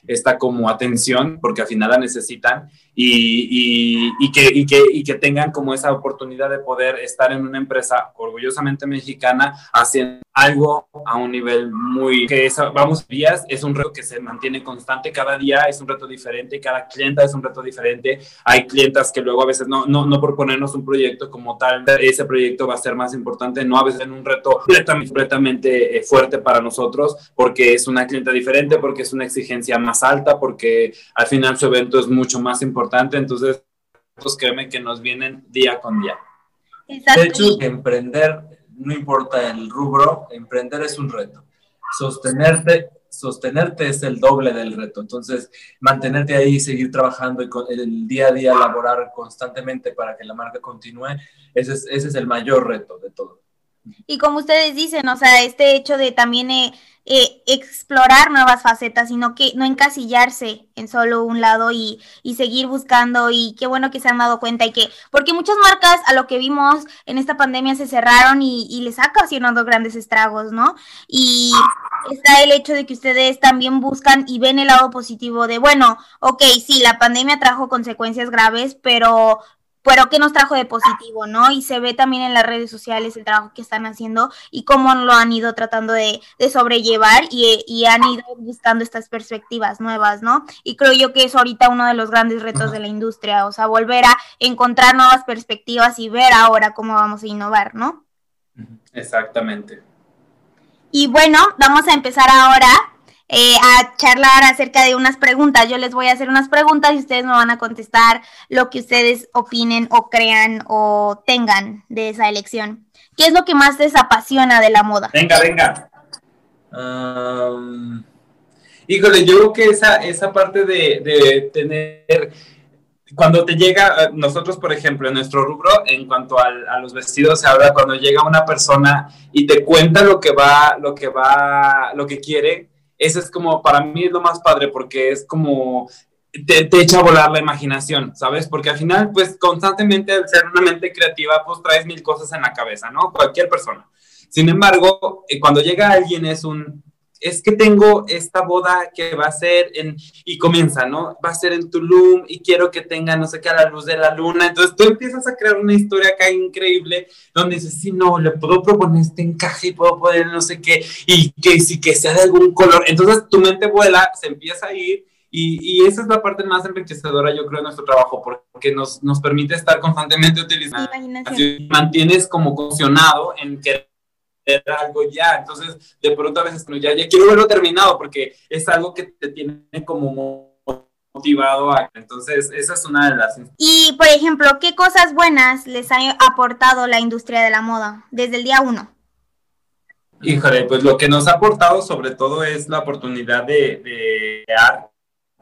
esta como atención, porque al final la necesitan, y, y, que, y, que, y que tengan como esa oportunidad de poder estar en una empresa orgullosamente mexicana haciendo algo a un nivel muy que es, vamos días es un reto que se mantiene constante cada día es un reto diferente cada clienta es un reto diferente. Hay clientas que luego a veces no no no por ponernos un proyecto como tal ese proyecto va a ser más importante no a veces en un reto completamente, completamente eh, fuerte para nosotros porque es una clienta diferente porque es una exigencia más alta porque al final su evento es mucho más importante. Entonces pues créeme que nos vienen día con día. De hecho emprender no importa el rubro, emprender es un reto. Sostenerte, sostenerte es el doble del reto. Entonces, mantenerte ahí, seguir trabajando y con el día a día laborar constantemente para que la marca continúe, ese es, ese es el mayor reto de todo. Y como ustedes dicen, o sea, este hecho de también eh, eh, explorar nuevas facetas, sino que no encasillarse en solo un lado y, y, seguir buscando y qué bueno que se han dado cuenta y que, porque muchas marcas a lo que vimos en esta pandemia se cerraron y, y les ha ocasionado grandes estragos, ¿no? Y está el hecho de que ustedes también buscan y ven el lado positivo de, bueno, ok, sí, la pandemia trajo consecuencias graves, pero pero qué nos trajo de positivo, ¿no? Y se ve también en las redes sociales el trabajo que están haciendo y cómo lo han ido tratando de, sobrellevar y, y, han ido buscando estas perspectivas nuevas, ¿no? Y creo yo que es ahorita uno de los grandes retos de la industria, o sea, volver a encontrar nuevas perspectivas y ver ahora cómo vamos a innovar, ¿no? Exactamente. Y bueno, vamos a empezar ahora eh, a charlar acerca de unas preguntas. Yo les voy a hacer unas preguntas y ustedes me van a contestar lo que ustedes opinen o crean o tengan de esa elección. ¿Qué es lo que más les apasiona de la moda? Venga, venga. híjole, yo creo que esa, esa parte de, de tener cuando te llega, nosotros por ejemplo, en nuestro rubro, en cuanto a los vestidos, habla cuando llega una persona y te cuenta lo que va, lo que va, lo que quiere, eso es como, para mí es lo más padre porque es como, te, echa a volar la imaginación, ¿sabes? Porque al final, pues constantemente al ser una mente creativa, pues traes mil cosas en la cabeza, ¿no? Cualquier persona. Sin embargo, eh, cuando llega alguien es un, es que tengo esta boda que va a ser en, y comienza, ¿no? Va a ser en Tulum y quiero que tenga, no sé qué, a la luz de la luna. Entonces tú empiezas a crear una historia acá increíble donde dices, sí, no, le puedo proponer este encaje y puedo poner no sé qué, y que sí que sea de algún color. Entonces tu mente vuela, se empieza a ir. Y, y esa es la parte más enriquecedora, yo creo, de nuestro trabajo, porque nos, nos permite estar constantemente utilizando. Mantienes como condicionado en que algo ya. Entonces, de pronto a veces ya, ya quiero verlo terminado porque es algo que te tiene como motivado a... Entonces, esa es una de las... Y, por ejemplo, ¿qué cosas buenas les ha aportado la industria de la moda desde el día uno? Híjole, pues lo que nos ha aportado sobre todo es la oportunidad de, de crear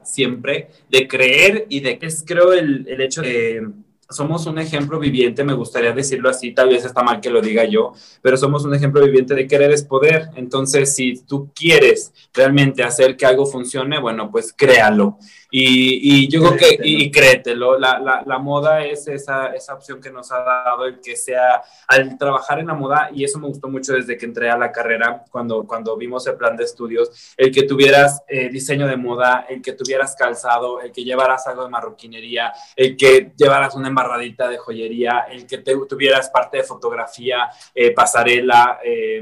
siempre, de creer y de que es creo el, el hecho de somos un ejemplo viviente, me gustaría decirlo así, tal vez está mal que lo diga yo, pero somos un ejemplo viviente de querer es poder. Entonces, si tú quieres realmente hacer que algo funcione, bueno, pues créalo. Y, y yo creo que, y, créetelo, la, la, la, moda es esa, esa opción que nos ha dado el que sea, al trabajar en la moda, y eso me gustó mucho desde que entré a la carrera, cuando, cuando vimos el plan de estudios, el que tuvieras eh, diseño de moda, el que tuvieras calzado, el que llevaras algo de marroquinería, el que llevaras una embarradita de joyería, el que te, tuvieras parte de fotografía, eh, pasarela, eh,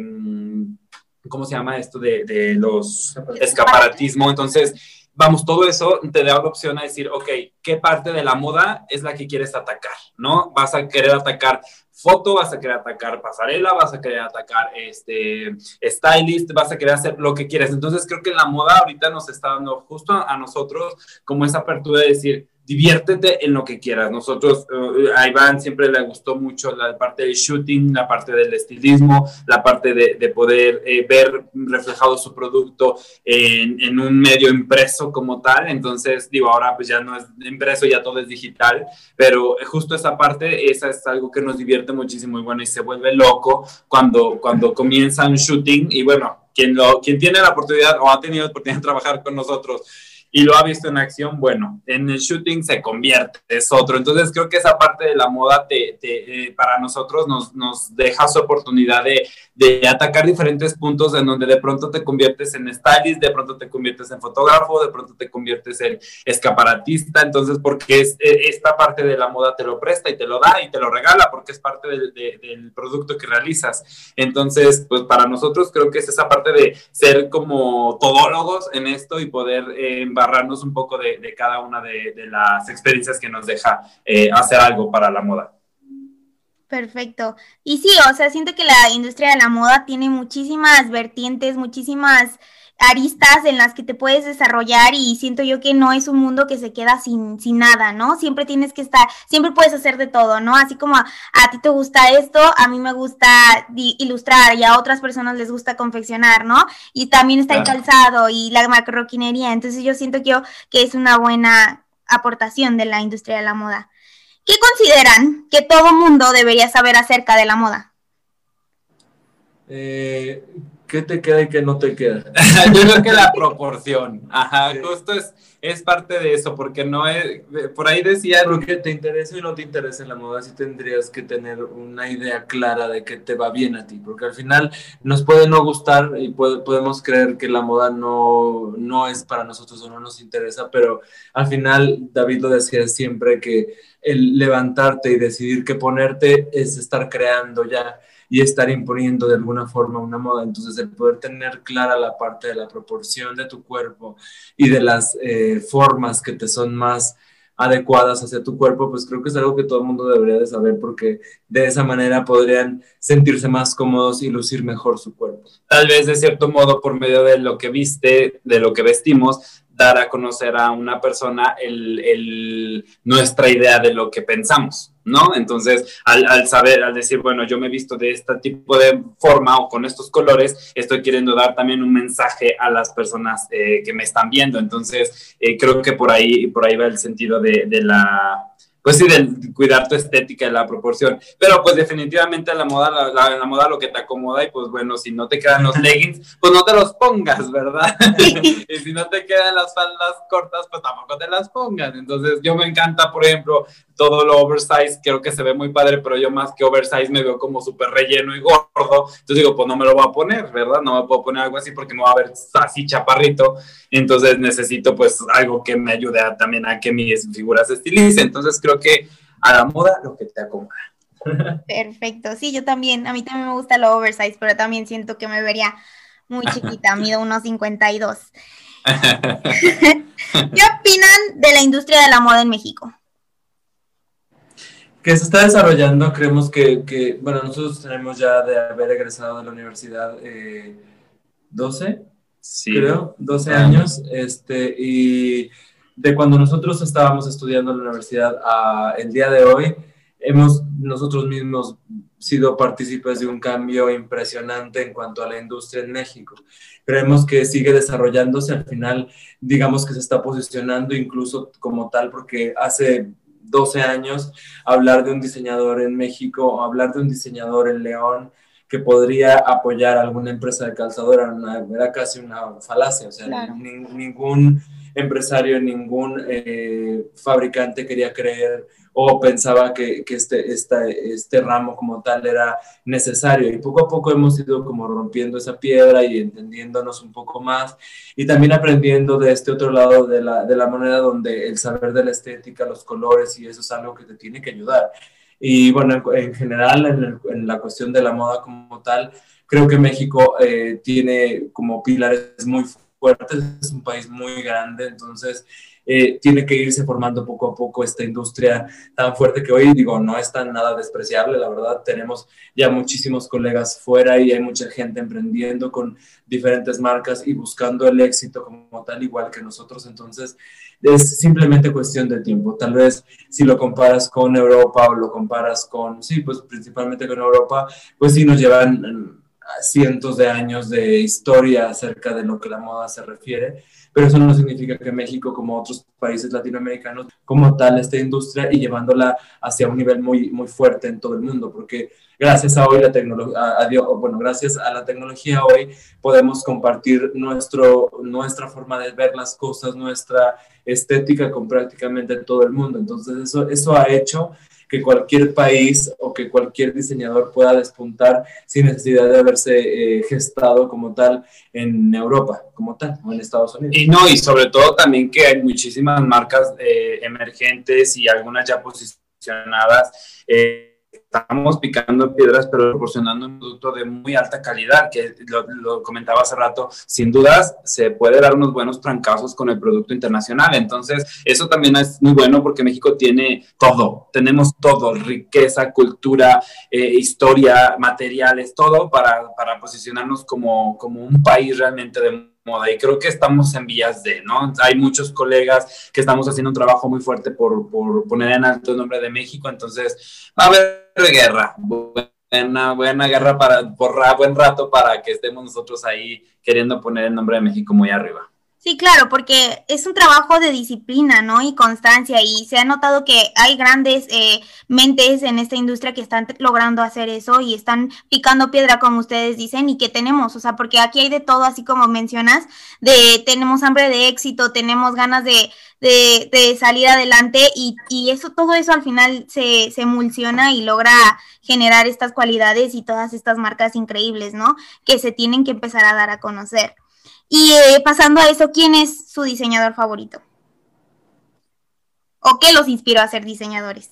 ¿cómo se llama esto de, de los escaparatismo? Entonces, vamos, todo eso te da la opción a decir, ok, ¿qué parte de la moda es la que quieres atacar? ¿No? Vas a querer atacar foto, vas a querer atacar pasarela, vas a querer atacar este stylist, vas a querer hacer lo que quieras. Entonces creo que la moda ahorita nos está dando justo a nosotros como esa apertura de decir, diviértete en lo que quieras. Nosotros, uh, a Iván siempre le gustó mucho la parte del shooting, la parte del estilismo, la parte de, de poder eh, ver reflejado su producto en, en, un medio impreso como tal. Entonces, digo, ahora pues ya no es impreso, ya todo es digital, pero justo esa parte, esa es algo que nos divierte muchísimo y bueno, y se vuelve loco cuando, cuando comienza un shooting y bueno, quien, lo, quien tiene la oportunidad o ha tenido la oportunidad de trabajar con nosotros y lo ha visto en acción, bueno, en el shooting se convierte, es otro. Entonces creo que esa parte de la moda te, te, eh, para nosotros nos, nos deja su oportunidad de, de, atacar diferentes puntos en donde de pronto te conviertes en stylist, de pronto te conviertes en fotógrafo, de pronto te conviertes en escaparatista, entonces porque es, e, esta parte de la moda te lo presta y te lo da y te lo regala porque es parte del, del producto que realizas. Entonces, pues para nosotros creo que es esa parte de ser como todólogos en esto y poder eh, embarrarnos un poco de, cada una de, de, las experiencias que nos deja eh, hacer algo para la moda. Perfecto. Y sí, o sea, siento que la industria de la moda tiene muchísimas vertientes, muchísimas aristas en las que te puedes desarrollar y siento yo que no es un mundo que se queda sin, sin nada, ¿no? Siempre tienes que estar, siempre puedes hacer de todo, ¿no? Así como a, a ti te gusta esto, a mí me gusta ilustrar y a otras personas les gusta confeccionar, ¿no? Y también está claro. el calzado y la macroquinería, entonces yo siento que, yo, que es una buena aportación de la industria de la moda. ¿Qué consideran que todo mundo debería saber acerca de la moda? Eh, ¿Qué te queda y qué no te queda? Yo creo que la proporción, ajá, sí. justo es, es parte de eso, porque no es, por ahí decía... Porque te interesa y no te interesa en la moda, sí tendrías que tener una idea clara de que te va bien a ti, porque al final nos puede no gustar y puede, podemos creer que la moda no, no es para nosotros o no nos interesa, pero al final David lo decía siempre que el levantarte y decidir qué ponerte es estar creando ya y estar imponiendo de alguna forma una moda. Entonces, el poder tener clara la parte de la proporción de tu cuerpo y de las eh, formas que te son más adecuadas hacia tu cuerpo, pues creo que es algo que todo el mundo debería de saber porque de esa manera podrían sentirse más cómodos y lucir mejor su cuerpo. Tal vez de cierto modo por medio de lo que viste, de lo que vestimos, dar a conocer a una persona el, el, nuestra idea de lo que pensamos, ¿no? Entonces, al, saber, al decir, bueno, yo me he visto de este tipo de forma o con estos colores, estoy queriendo dar también un mensaje a las personas eh, que me están viendo. Entonces, eh, creo que por ahí, por ahí va el sentido de, de la pues sí, de cuidar tu estética y la proporción. Pero pues definitivamente la moda, la, la, la, moda lo que te acomoda y pues bueno, si no te quedan los leggings, pues no te los pongas, ¿verdad? y si no te quedan las faldas cortas, pues tampoco te las pongas. Entonces yo me encanta, por ejemplo, todo lo oversize, creo que se ve muy padre, pero yo más que oversize me veo como súper relleno y gordo. Entonces digo, pues no me lo voy a poner, ¿verdad? No me puedo poner algo así porque me va a ver así chaparrito. Entonces necesito pues algo que me ayude a, también a que mis figuras se estilicen. Entonces creo que a la moda lo que te acomoda. Perfecto, sí, yo también, a mí también me gusta lo oversize, pero también siento que me vería muy chiquita, mido unos 52. ¿Qué opinan de la industria de la moda en México? que se está desarrollando, creemos que, que, bueno, nosotros tenemos ya de haber egresado de la universidad eh, 12, sí. creo, 12 ah. años, este, y de cuando nosotros estábamos estudiando en la universidad a el día de hoy, hemos nosotros mismos sido partícipes de un cambio impresionante en cuanto a la industria en México. Creemos que sigue desarrollándose, al final digamos que se está posicionando incluso como tal, porque hace 12 años, hablar de un diseñador en México, hablar de un diseñador en León que podría apoyar a alguna empresa de calzado era, una, era casi una falacia, o sea, claro. ni, ningún empresario, ningún eh, fabricante quería creer o pensaba que, que este, este ramo como tal era necesario. Y poco a poco hemos ido como rompiendo esa piedra y entendiéndonos un poco más y también aprendiendo de este otro lado de la, de la moneda donde el saber de la estética, los colores y eso es algo que te tiene que ayudar. Y bueno, en, en general, en, la cuestión de la moda como tal, creo que México eh, tiene como pilares muy es un país muy grande, entonces eh, tiene que irse formando poco a poco esta industria tan fuerte que hoy, digo, no es tan nada despreciable, la verdad, tenemos ya muchísimos colegas fuera y hay mucha gente emprendiendo con diferentes marcas y buscando el éxito como tal, igual que nosotros, entonces es simplemente cuestión de tiempo, tal vez si lo comparas con Europa o lo comparas con, sí, pues principalmente con Europa, pues sí nos llevan cientos de años de historia acerca de lo que la moda se refiere, pero eso no significa que México, como otros países latinoamericanos, como tal, esta industria y llevándola hacia un nivel muy, muy fuerte en todo el mundo, porque gracias a hoy la tecnología, bueno, gracias a la tecnología hoy podemos compartir nuestro, nuestra forma de ver las cosas, nuestra estética con prácticamente todo el mundo. Entonces eso, eso ha hecho que cualquier país o que cualquier diseñador pueda despuntar sin necesidad de haberse eh, gestado como tal en Europa, como tal, o en Estados Unidos. Y no, y sobre todo también que hay muchísimas marcas eh, emergentes y algunas ya posicionadas. Eh, estamos picando piedras, pero proporcionando un producto de muy alta calidad, que lo, comentaba hace rato, sin dudas se puede dar unos buenos trancazos con el producto internacional. Entonces, eso también es muy bueno porque México tiene todo, tenemos todo, riqueza, cultura, eh, historia, materiales, todo para, para posicionarnos como, como un país realmente de moda y creo que estamos en vías de, ¿no? Hay muchos colegas que estamos haciendo un trabajo muy fuerte por, por poner en alto el nombre de México, entonces va a haber guerra, buena, buena guerra para, por buen rato para que estemos nosotros ahí queriendo poner el nombre de México muy arriba. Sí, claro, porque es un trabajo de disciplina, ¿no? Y constancia, y se ha notado que hay grandes eh, mentes en esta industria que están logrando hacer eso y están picando piedra, como ustedes dicen, y que tenemos, o sea, porque aquí hay de todo, así como mencionas, de tenemos hambre de éxito, tenemos ganas de, de, de salir adelante, y, y, eso, todo eso al final se, se emulsiona y logra generar estas cualidades y todas estas marcas increíbles, ¿no? Que se tienen que empezar a dar a conocer. Y eh, pasando a eso, ¿quién es su diseñador favorito? ¿O qué los inspiró a ser diseñadores?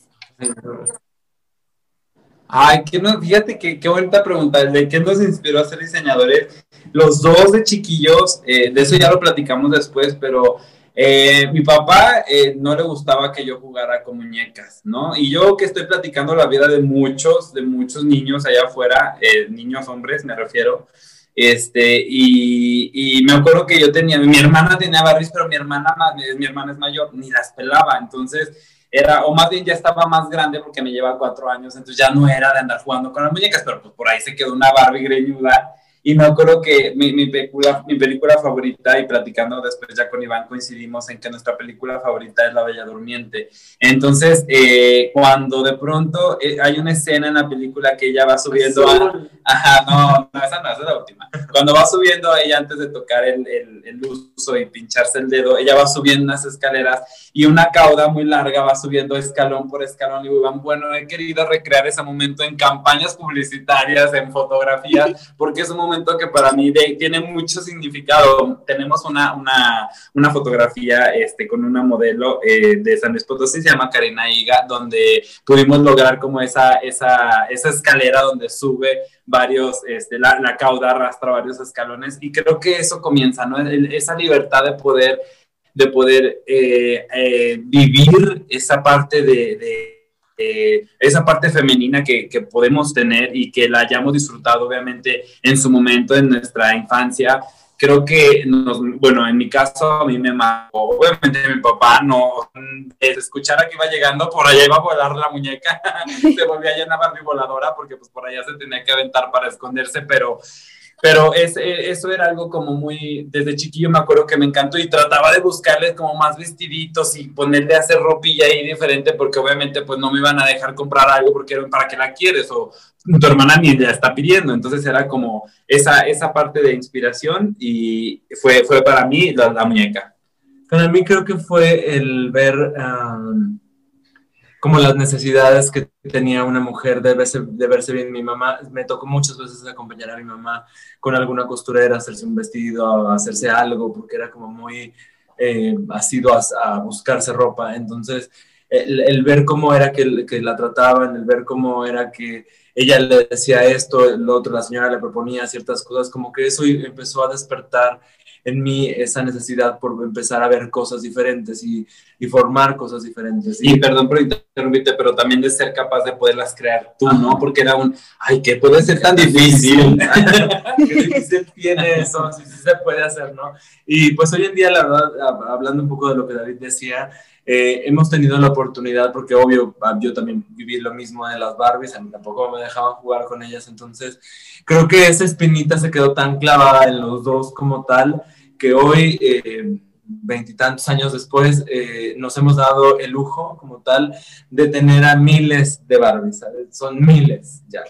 Ay, que no, fíjate que qué bonita pregunta, ¿de qué nos inspiró a ser diseñadores? Los dos de chiquillos, eh, de eso ya lo platicamos después, pero eh, mi papá no le gustaba que yo jugara con muñecas, ¿no? Y yo que estoy platicando la vida de muchos, de muchos niños allá afuera, niños hombres me refiero, este, y, y, me acuerdo que yo tenía, mi hermana tenía Barbies, pero mi hermana, mi hermana es mayor, ni las pelaba, entonces era, o más bien ya estaba más grande porque me lleva cuatro años, entonces ya no era de andar jugando con las muñecas, pero pues por ahí se quedó una Barbie greñuda y me acuerdo que mi, mi, película, mi película favorita, y platicando después ya con Iván, coincidimos en que nuestra película favorita es La Bella Durmiente. Entonces, eh, cuando de pronto eh, hay una escena en la película que ella va subiendo a... Ajá, no, no, esa no, esa es la última. Cuando va subiendo ella antes de tocar el, el, el uso y pincharse el dedo, ella va subiendo unas escaleras y una cauda muy larga va subiendo escalón por escalón. Y Iván, bueno, he querido recrear ese momento en campañas publicitarias, en fotografías, porque es un momento que para mí tiene mucho significado. Tenemos una, una, una fotografía este, con una modelo eh, de San Luis Potosí, se llama Karina Higa, donde pudimos lograr como esa, esa, esa escalera donde sube varios, este, la, la cauda arrastra varios escalones y creo que eso comienza, ¿no? esa libertad de poder de poder eh, eh, vivir esa parte de eh, esa parte femenina que, que, podemos tener y que la hayamos disfrutado obviamente en su momento, en nuestra infancia. Creo que, nos, bueno, en mi caso a mí me marcó, obviamente mi papá no, escuchara que iba llegando, por allá iba a volar la muñeca, se volvía a llenar mi voladora porque pues por allá se tenía que aventar para esconderse, pero pero es, eh, eso era algo como muy, desde chiquillo me acuerdo que me encantó y trataba de buscarles como más vestiditos y ponerle a hacer ropilla ahí diferente porque obviamente pues no me iban a dejar comprar algo porque era para qué la quieres o tu hermana ni la está pidiendo, entonces era como esa, esa parte de inspiración y fue, fue para mí la, muñeca. Para mí creo que fue el ver... Um, como las necesidades que tenía una mujer de verse, de verse bien. Mi mamá, me tocó muchas veces acompañar a mi mamá con alguna costurera, hacerse un vestido, hacerse algo, porque era como muy eh, asido a, buscarse ropa. Entonces, el, ver cómo era que, que, la trataban, el ver cómo era que ella le decía esto, el otro, la señora le proponía ciertas cosas, como que eso empezó a despertar en mí esa necesidad por empezar a ver cosas diferentes y, y formar cosas diferentes. Y, perdón por interrumpirte, pero también de ser capaz de poderlas crear tú, ¿no? Porque era un, ay, ¿qué puede ser tan difícil? ¿Qué difícil tiene eso? Sí, sí se puede hacer, ¿no? Y pues hoy en día, la verdad, hablando un poco de lo que David decía, eh, hemos tenido la oportunidad, porque obvio, ah, yo también viví lo mismo de las Barbies, a mí tampoco me dejaban jugar con ellas, entonces creo que esa espinita se quedó tan clavada en los dos como tal, que hoy, eh, veintitantos años después, eh, nos hemos dado el lujo como tal de tener a miles de Barbies, ¿sabes? Son miles ya.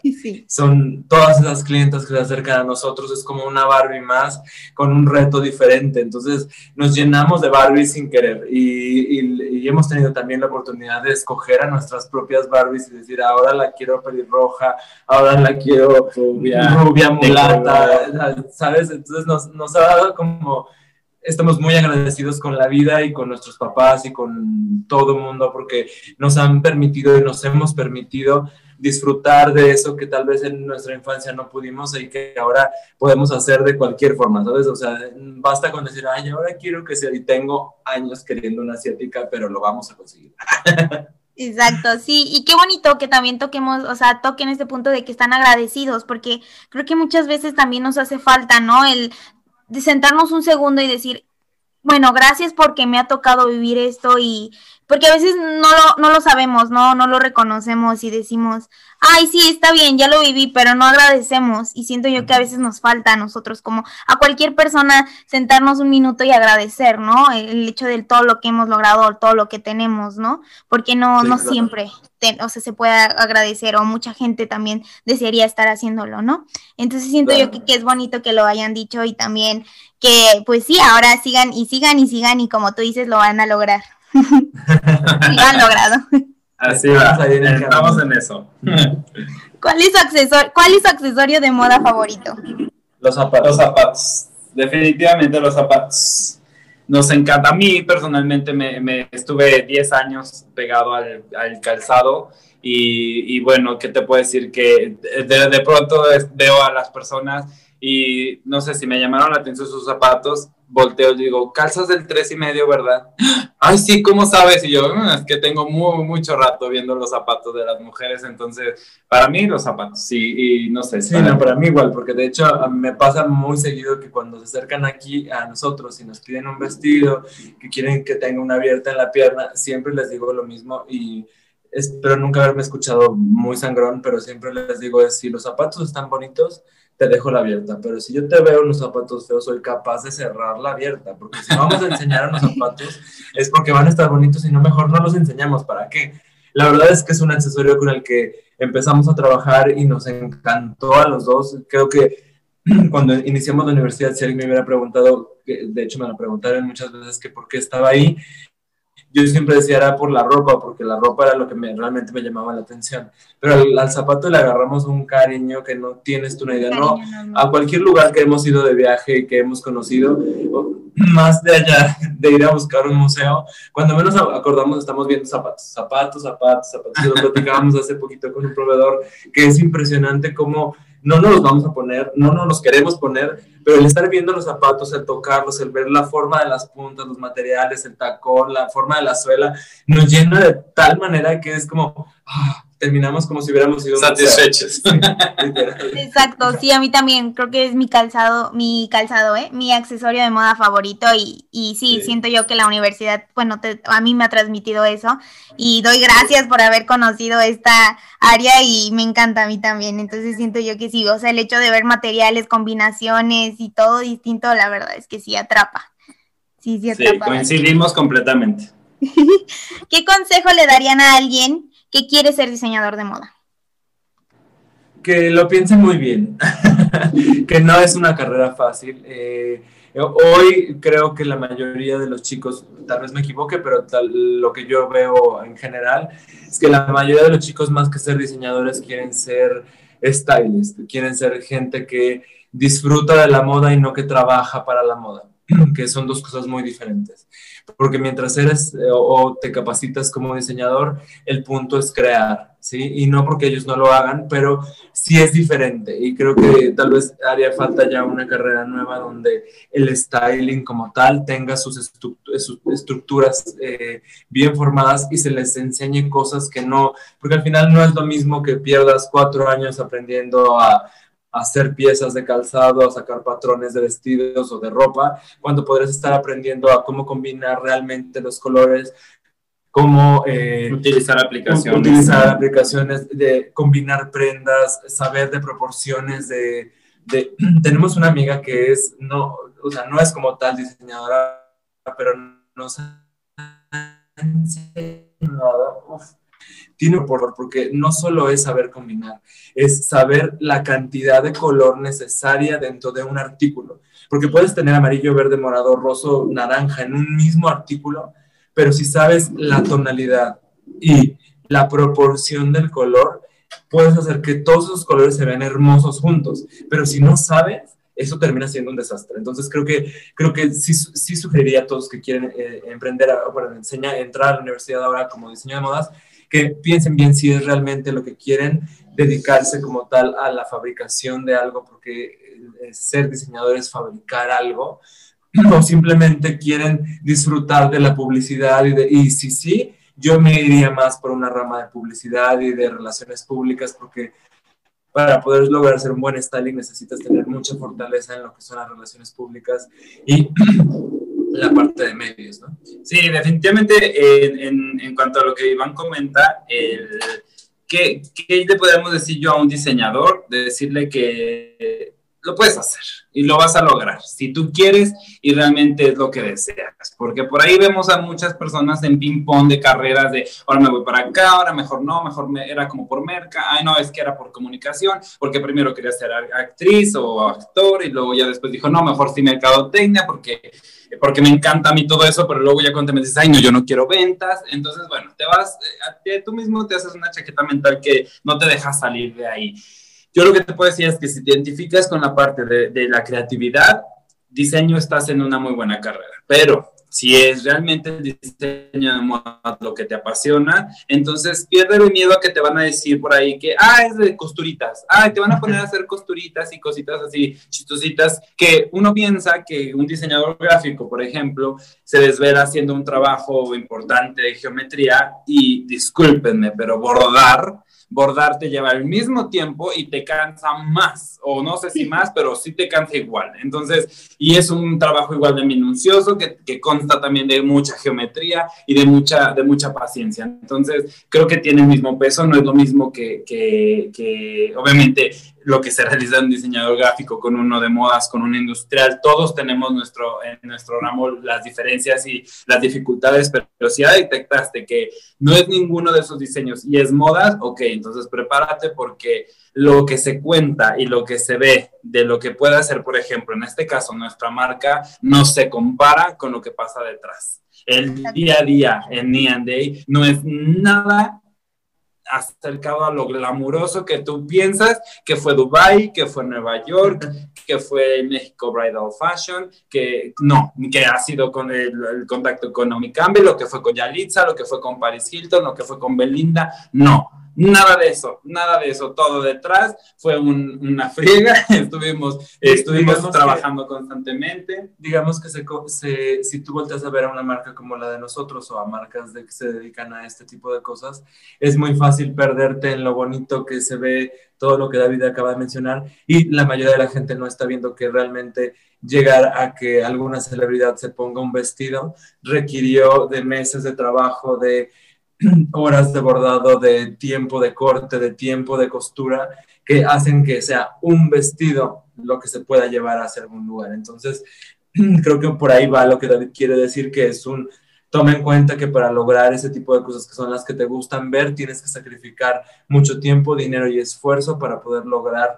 Son todas esas clientas que se acercan a nosotros, es como una Barbie más con un reto diferente. Entonces nos llenamos de Barbies sin querer y, y, hemos tenido también la oportunidad de escoger a nuestras propias Barbies y decir, ahora la quiero pelirroja, ahora la quiero rubia, rubia mulata, ¿sabes? Entonces nos, nos ha dado como estamos muy agradecidos con la vida y con nuestros papás y con todo el mundo porque nos han permitido y nos hemos permitido disfrutar de eso que tal vez en nuestra infancia no pudimos y que ahora podemos hacer de cualquier forma, ¿sabes? O sea, basta con decir, ay, ahora quiero que sea, y tengo años queriendo una asiática, pero lo vamos a conseguir. Exacto, sí, y qué bonito que también toquemos, o sea, toquen este punto de que están agradecidos, porque creo que muchas veces también nos hace falta, ¿no? El de sentarnos un segundo y decir, bueno, gracias porque me ha tocado vivir esto y porque a veces no lo, no lo sabemos, ¿no? No lo reconocemos y decimos, ay, sí, está bien, ya lo viví, pero no agradecemos. Y siento yo que a veces nos falta a nosotros, como a cualquier persona, sentarnos un minuto y agradecer, ¿no? El hecho de todo lo que hemos logrado, todo lo que tenemos, ¿no? Porque no, no siempre, o sea, se puede agradecer o mucha gente también desearía estar haciéndolo, ¿no? Entonces siento yo que, que es bonito que lo hayan dicho y también que, pues sí, ahora sigan y sigan y sigan y como tú dices, lo van a lograr. lo han logrado. Así va, estamos en eso. ¿Cuál es, su accesorio, ¿Cuál es su accesorio de moda favorito? Los zapatos. Los zapatos. Definitivamente los zapatos. Nos encanta. A mí personalmente me, estuve 10 años pegado al, calzado y, bueno, ¿qué te puedo decir? Que de, de pronto veo a las personas y no sé si me llamaron la atención sus zapatos, volteo y digo, calzas del tres y medio, ¿verdad? Ay, sí, ¿cómo sabes? Y yo, mm, es que tengo muy, mucho rato viendo los zapatos de las mujeres, entonces, para mí los zapatos, sí, y no sé. Sí, para, no, para mí igual, porque de hecho me pasa muy seguido que cuando se acercan aquí a nosotros y nos piden un vestido, que quieren que tenga una abierta en la pierna, siempre les digo lo mismo y espero nunca haberme escuchado muy sangrón, pero siempre les digo es, si los zapatos están bonitos, te dejo la abierta, pero si yo te veo unos zapatos feos, soy capaz de cerrar la abierta, porque si vamos a enseñar unos zapatos es porque van a estar bonitos y no mejor no los enseñamos, ¿para qué? La verdad es que es un accesorio con el que empezamos a trabajar y nos encantó a los dos. Creo que cuando iniciamos la universidad, si alguien me hubiera preguntado, de hecho me lo preguntaron muchas veces que por qué estaba ahí, yo siempre decía era por la ropa, porque la ropa era lo que me, realmente me llamaba la atención. Pero al, zapato le agarramos un cariño que no tienes tú una idea. No, a cualquier lugar que hemos ido de viaje que hemos conocido, más de allá de ir a buscar un museo, cuando menos acordamos estamos viendo zapatos, zapatos, zapatos, zapatos. Lo platicábamos hace poquito con un proveedor que es impresionante cómo no nos los vamos a poner, no nos los queremos poner, pero el estar viendo los zapatos, el tocarlos, el ver la forma de las puntas, los materiales, el tacón, la forma de la suela, nos llena de tal manera que es como, ah, terminamos como si hubiéramos sido satisfechos. Exacto, sí, a mí también creo que es mi calzado, mi calzado, ¿eh? mi accesorio de moda favorito y, y sí, siento yo que la universidad, bueno, a mí me ha transmitido eso y doy gracias por haber conocido esta área y me encanta a mí también, entonces siento yo que sí, o sea, el hecho de ver materiales, combinaciones y todo distinto, la verdad es que sí atrapa. Sí, sí atrapa. Sí, coincidimos completamente. ¿Qué consejo le darían a alguien que quiere ser diseñador de moda? Que lo piensen muy bien, que no es una carrera fácil. Eh, hoy creo que la mayoría de los chicos, tal vez me equivoque, pero lo que yo veo en general es que la mayoría de los chicos más que ser diseñadores quieren ser stylists, quieren ser gente que disfruta de la moda y no que trabaja para la moda, que son dos cosas muy diferentes porque mientras eres eh, o te capacitas como diseñador, el punto es crear, ¿sí? Y no porque ellos no lo hagan, pero sí es diferente y creo que tal vez haría falta ya una carrera nueva donde el styling como tal tenga sus, estructuras eh, bien formadas y se les enseñe cosas que no, porque al final no es lo mismo que pierdas cuatro años aprendiendo a hacer piezas de calzado, a sacar patrones de vestidos o de ropa, cuando podrás estar aprendiendo a cómo combinar realmente los colores, cómo eh, utilizar aplicaciones. Utilizar aplicaciones, de combinar prendas, saber de proporciones, de, de, tenemos una amiga que es, no, o sea, no es como tal diseñadora pero nos ha enseñado, tiene por porque no solo es saber combinar, es saber la cantidad de color necesaria dentro de un artículo. Porque puedes tener amarillo, verde, morado, roso, naranja en un mismo artículo, pero si sabes la tonalidad y la proporción del color, puedes hacer que todos esos colores se vean hermosos juntos. Pero si no sabes, eso termina siendo un desastre. Entonces creo que, creo que sí, sí sugeriría a todos que quieren eh, emprender, bueno, enseñar, entrar a la universidad ahora como diseño de modas, que piensen bien si es realmente lo que quieren dedicarse como tal a la fabricación de algo, porque eh, ser diseñador es fabricar algo, o simplemente quieren disfrutar de la publicidad y, de, y si sí, yo me iría más por una rama de publicidad y de relaciones públicas, porque para poder lograr ser un buen styling necesitas tener mucha fortaleza en lo que son las relaciones públicas y la parte de medios, ¿no? Sí, definitivamente en, en, cuanto a lo que Iván comenta, el, ¿qué, ¿qué, le podemos decir yo a un diseñador? De decirle que lo puedes hacer y lo vas a lograr si tú quieres y realmente es lo que deseas. Porque por ahí vemos a muchas personas en ping-pong de carreras de ahora me voy para acá, ahora mejor no, mejor me, era como por merca, ay no, es que era por comunicación, porque primero quería ser actriz o actor y luego ya después dijo, no, mejor sí mercadotecnia porque, porque me encanta a mí todo eso, pero luego ya cuando me dices, ay no, yo no quiero ventas, entonces bueno, te vas, eh, tú mismo te haces una chaqueta mental que no te deja salir de ahí. Yo lo que te puedo decir es que si te identificas con la parte de, de la creatividad, diseño estás en una muy buena carrera, pero si es realmente el diseño de moda lo que te apasiona, entonces pierde el miedo a que te van a decir por ahí que, ah, es de costuritas, ah, te van a poner a hacer costuritas y cositas así chistositas, que uno piensa que un diseñador gráfico, por ejemplo, se desvela haciendo un trabajo importante de geometría y discúlpenme, pero bordar bordar te lleva el mismo tiempo y te cansa más, o no sé si más, pero sí te cansa igual. Entonces, y es un trabajo igual de minucioso que, que consta también de mucha geometría y de mucha, de mucha paciencia. Entonces, creo que tiene el mismo peso, no es lo mismo que, que, que obviamente lo que se realiza un diseñador gráfico con uno de modas, con un industrial, todos tenemos nuestro, en nuestro ramo las diferencias y las dificultades, pero, si ya detectaste que no es ninguno de esos diseños y es modas, ok, entonces prepárate porque lo que se cuenta y lo que se ve de lo que puede hacer, por ejemplo, en este caso, nuestra marca, no se compara con lo que pasa detrás. El día a día en Neon Day no es nada acercado a lo glamuroso que tú piensas que fue Dubai, que fue Nueva York, que fue México Bridal Fashion, que no, que ha sido con el, contacto con Naomi Campbell, lo que fue con Yalitza, lo que fue con Paris Hilton, lo que fue con Belinda, no Nada de eso, nada de eso, todo detrás fue una friega, estuvimos, estuvimos trabajando constantemente. Digamos que se, si tú volteas a ver a una marca como la de nosotros o a marcas de que se dedican a este tipo de cosas, es muy fácil perderte en lo bonito que se ve todo lo que David acaba de mencionar y la mayoría de la gente no está viendo que realmente llegar a que alguna celebridad se ponga un vestido requirió de meses de trabajo, de horas de bordado, de tiempo de corte, de tiempo de costura, que hacen que sea un vestido lo que se pueda llevar a algún lugar. Entonces, creo que por ahí va lo que David quiere decir, que es un, toma en cuenta que para lograr ese tipo de cosas que son las que te gustan ver, tienes que sacrificar mucho tiempo, dinero y esfuerzo para poder lograr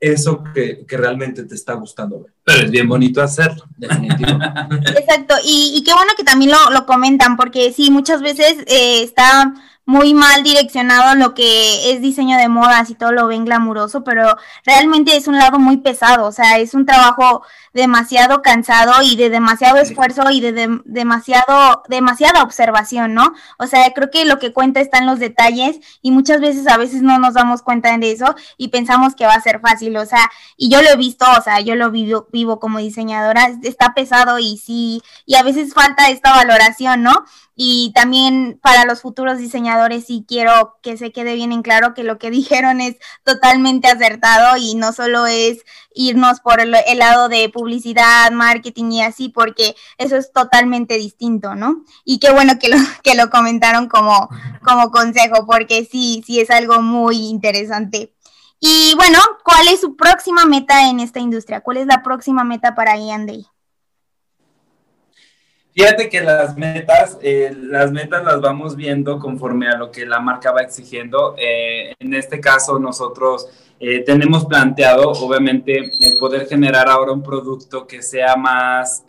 eso que, que, realmente te está gustando ver. Pero es bien bonito hacerlo, definitivamente. Exacto, y, qué bueno que también lo, lo comentan, porque sí, muchas veces eh, está muy mal direccionado lo que es diseño de modas y todo lo ven glamuroso, pero realmente es un lado muy pesado, o sea, es un trabajo demasiado cansado y de demasiado esfuerzo y de, demasiado, demasiada observación, ¿no? O sea, creo que lo que cuenta está en los detalles y muchas veces a veces no nos damos cuenta de eso y pensamos que va a ser fácil, o sea, y yo lo he visto, o sea, yo lo vivo, vivo como diseñadora, está pesado y sí, y a veces falta esta valoración, ¿no? Y también para los futuros diseñadores sí quiero que se quede bien en claro que lo que dijeron es totalmente acertado y no solo es irnos por el, lado de publicidad, marketing y así, porque eso es totalmente distinto, ¿no? Y qué bueno que lo, que lo comentaron como, como consejo, porque sí, sí es algo muy interesante. Y bueno, ¿cuál es su próxima meta en esta industria? ¿Cuál es la próxima meta para Ian Day? Fíjate que las metas, eh, las metas las vamos viendo conforme a lo que la marca va exigiendo. Eh, en este caso, nosotros eh, tenemos planteado, obviamente, poder generar ahora un producto que sea más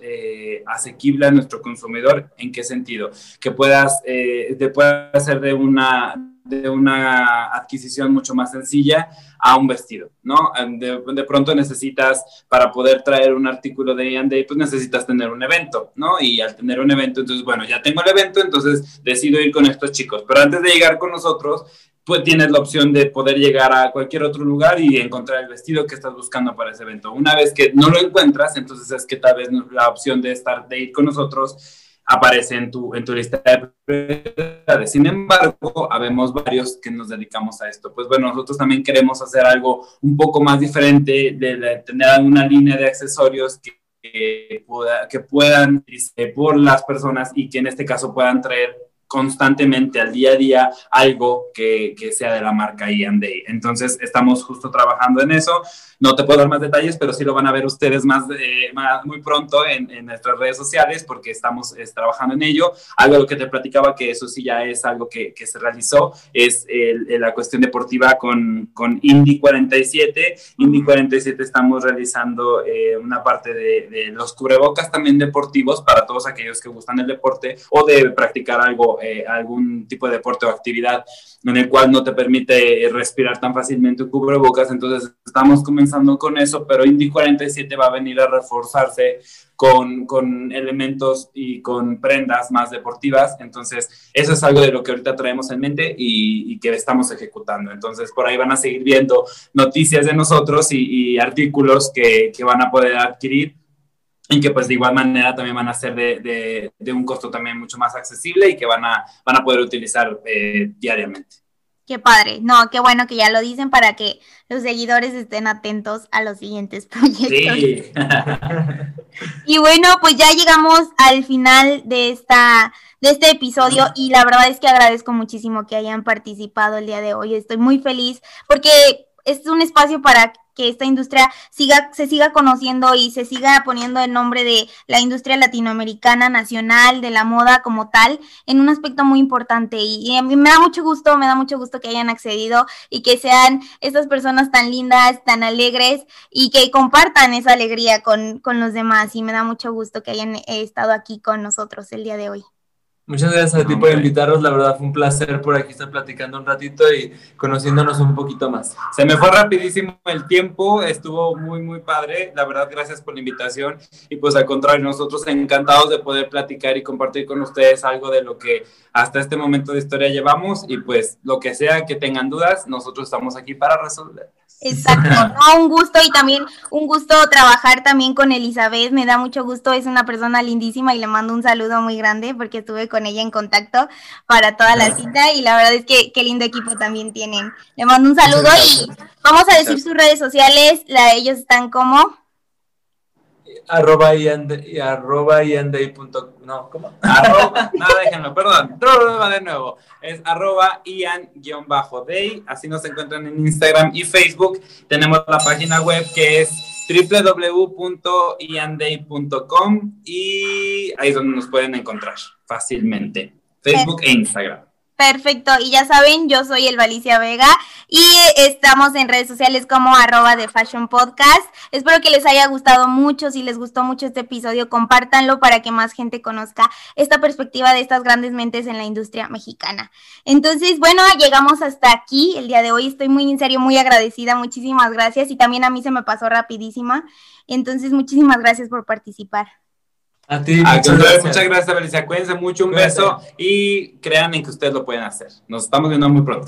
asequible a nuestro consumidor. ¿En qué sentido? Que puedas, te pueda hacer de una de una adquisición mucho más sencilla a un vestido, ¿no? De, de pronto necesitas, para poder traer un artículo de Day, pues necesitas tener un evento, ¿no? Y al tener un evento, entonces, bueno, ya tengo el evento, entonces decido ir con estos chicos. Pero antes de llegar con nosotros, pues tienes la opción de poder llegar a cualquier otro lugar y encontrar el vestido que estás buscando para ese evento. Una vez que no lo encuentras, entonces es que tal vez la opción de estar, de ir con nosotros aparece en tu, en tu lista de prioridades. Sin embargo, habemos varios que nos dedicamos a esto. Pues bueno, nosotros también queremos hacer algo un poco más diferente, de, tener una línea de accesorios que, que, pueda, que puedan por las personas y que en este caso puedan traer constantemente al día a día algo que, que sea de la marca Day. Entonces, estamos justo trabajando en eso. No te puedo dar más detalles, pero sí lo van a ver ustedes más, eh, más muy pronto en, en, nuestras redes sociales porque estamos trabajando en ello. Algo lo que te platicaba, que eso sí ya es algo que, que se realizó, es el, la cuestión deportiva con, con Indy 47. Indy 47 estamos realizando eh, una parte de, de los cubrebocas también deportivos para todos aquellos que gustan el deporte o de practicar algo eh, algún tipo de deporte o actividad en el cual no te permite respirar tan fácilmente un cubrebocas. Entonces estamos comenzando con eso, pero Indy 47 va a venir a reforzarse con, con, elementos y con prendas más deportivas. Entonces, eso es algo de lo que ahorita traemos en mente y, y que estamos ejecutando. Entonces, por ahí van a seguir viendo noticias de nosotros y, y artículos que, que, van a poder adquirir y que pues de igual manera también van a ser de, de, de, un costo también mucho más accesible y que van a, van a poder utilizar eh, diariamente. Qué padre, no, qué bueno que ya lo dicen para que los seguidores estén atentos a los siguientes proyectos. Sí. y bueno, pues ya llegamos al final de esta de este episodio y la verdad es que agradezco muchísimo que hayan participado el día de hoy. Estoy muy feliz porque es un espacio para que esta industria siga, se siga conociendo y se siga poniendo el nombre de la industria latinoamericana, nacional, de la moda como tal, en un aspecto muy importante. Y, a mí me da mucho gusto, me da mucho gusto que hayan accedido y que sean estas personas tan lindas, tan alegres y que compartan esa alegría con, con los demás. Y me da mucho gusto que hayan estado aquí con nosotros el día de hoy. Muchas gracias a ti por invitarnos, la verdad fue un placer por aquí estar platicando un ratito y conociéndonos un poquito más. Se me fue rapidísimo el tiempo, estuvo muy, muy padre, la verdad gracias por la invitación y pues al contrario, nosotros encantados de poder platicar y compartir con ustedes algo de lo que hasta este momento de historia llevamos y pues lo que sea que tengan dudas, nosotros estamos aquí para resolver. Exacto, no, un gusto y también un gusto trabajar también con Elizabeth, me da mucho gusto, es una persona lindísima y le mando un saludo muy grande porque estuve con ella en contacto para toda la cita y la verdad es que qué lindo equipo también tienen. Le mando un saludo y vamos a decir sus redes sociales, la, ellos están como arroba y arroba no, ¿cómo? Arroba, no, déjenlo, perdón, de nuevo, es arroba ian-day, así nos encuentran en Instagram y Facebook, tenemos la página web que es www.ianday.com y ahí es donde nos pueden encontrar fácilmente, Facebook e Instagram. Perfecto, y ya saben, yo soy el Valicia Vega y estamos en redes sociales como arroba de Fashion Podcast. Espero que les haya gustado mucho, si les gustó mucho este episodio, compártanlo para que más gente conozca esta perspectiva de estas grandes mentes en la industria mexicana. Entonces, bueno, llegamos hasta aquí el día de hoy. Estoy muy en serio, muy agradecida, muchísimas gracias y también a mí se me pasó rapidísima. Entonces, muchísimas gracias por participar. A ti, muchas, gracias. muchas gracias. Cuídense mucho, un beso y créanme que ustedes lo pueden hacer. Nos estamos viendo muy pronto.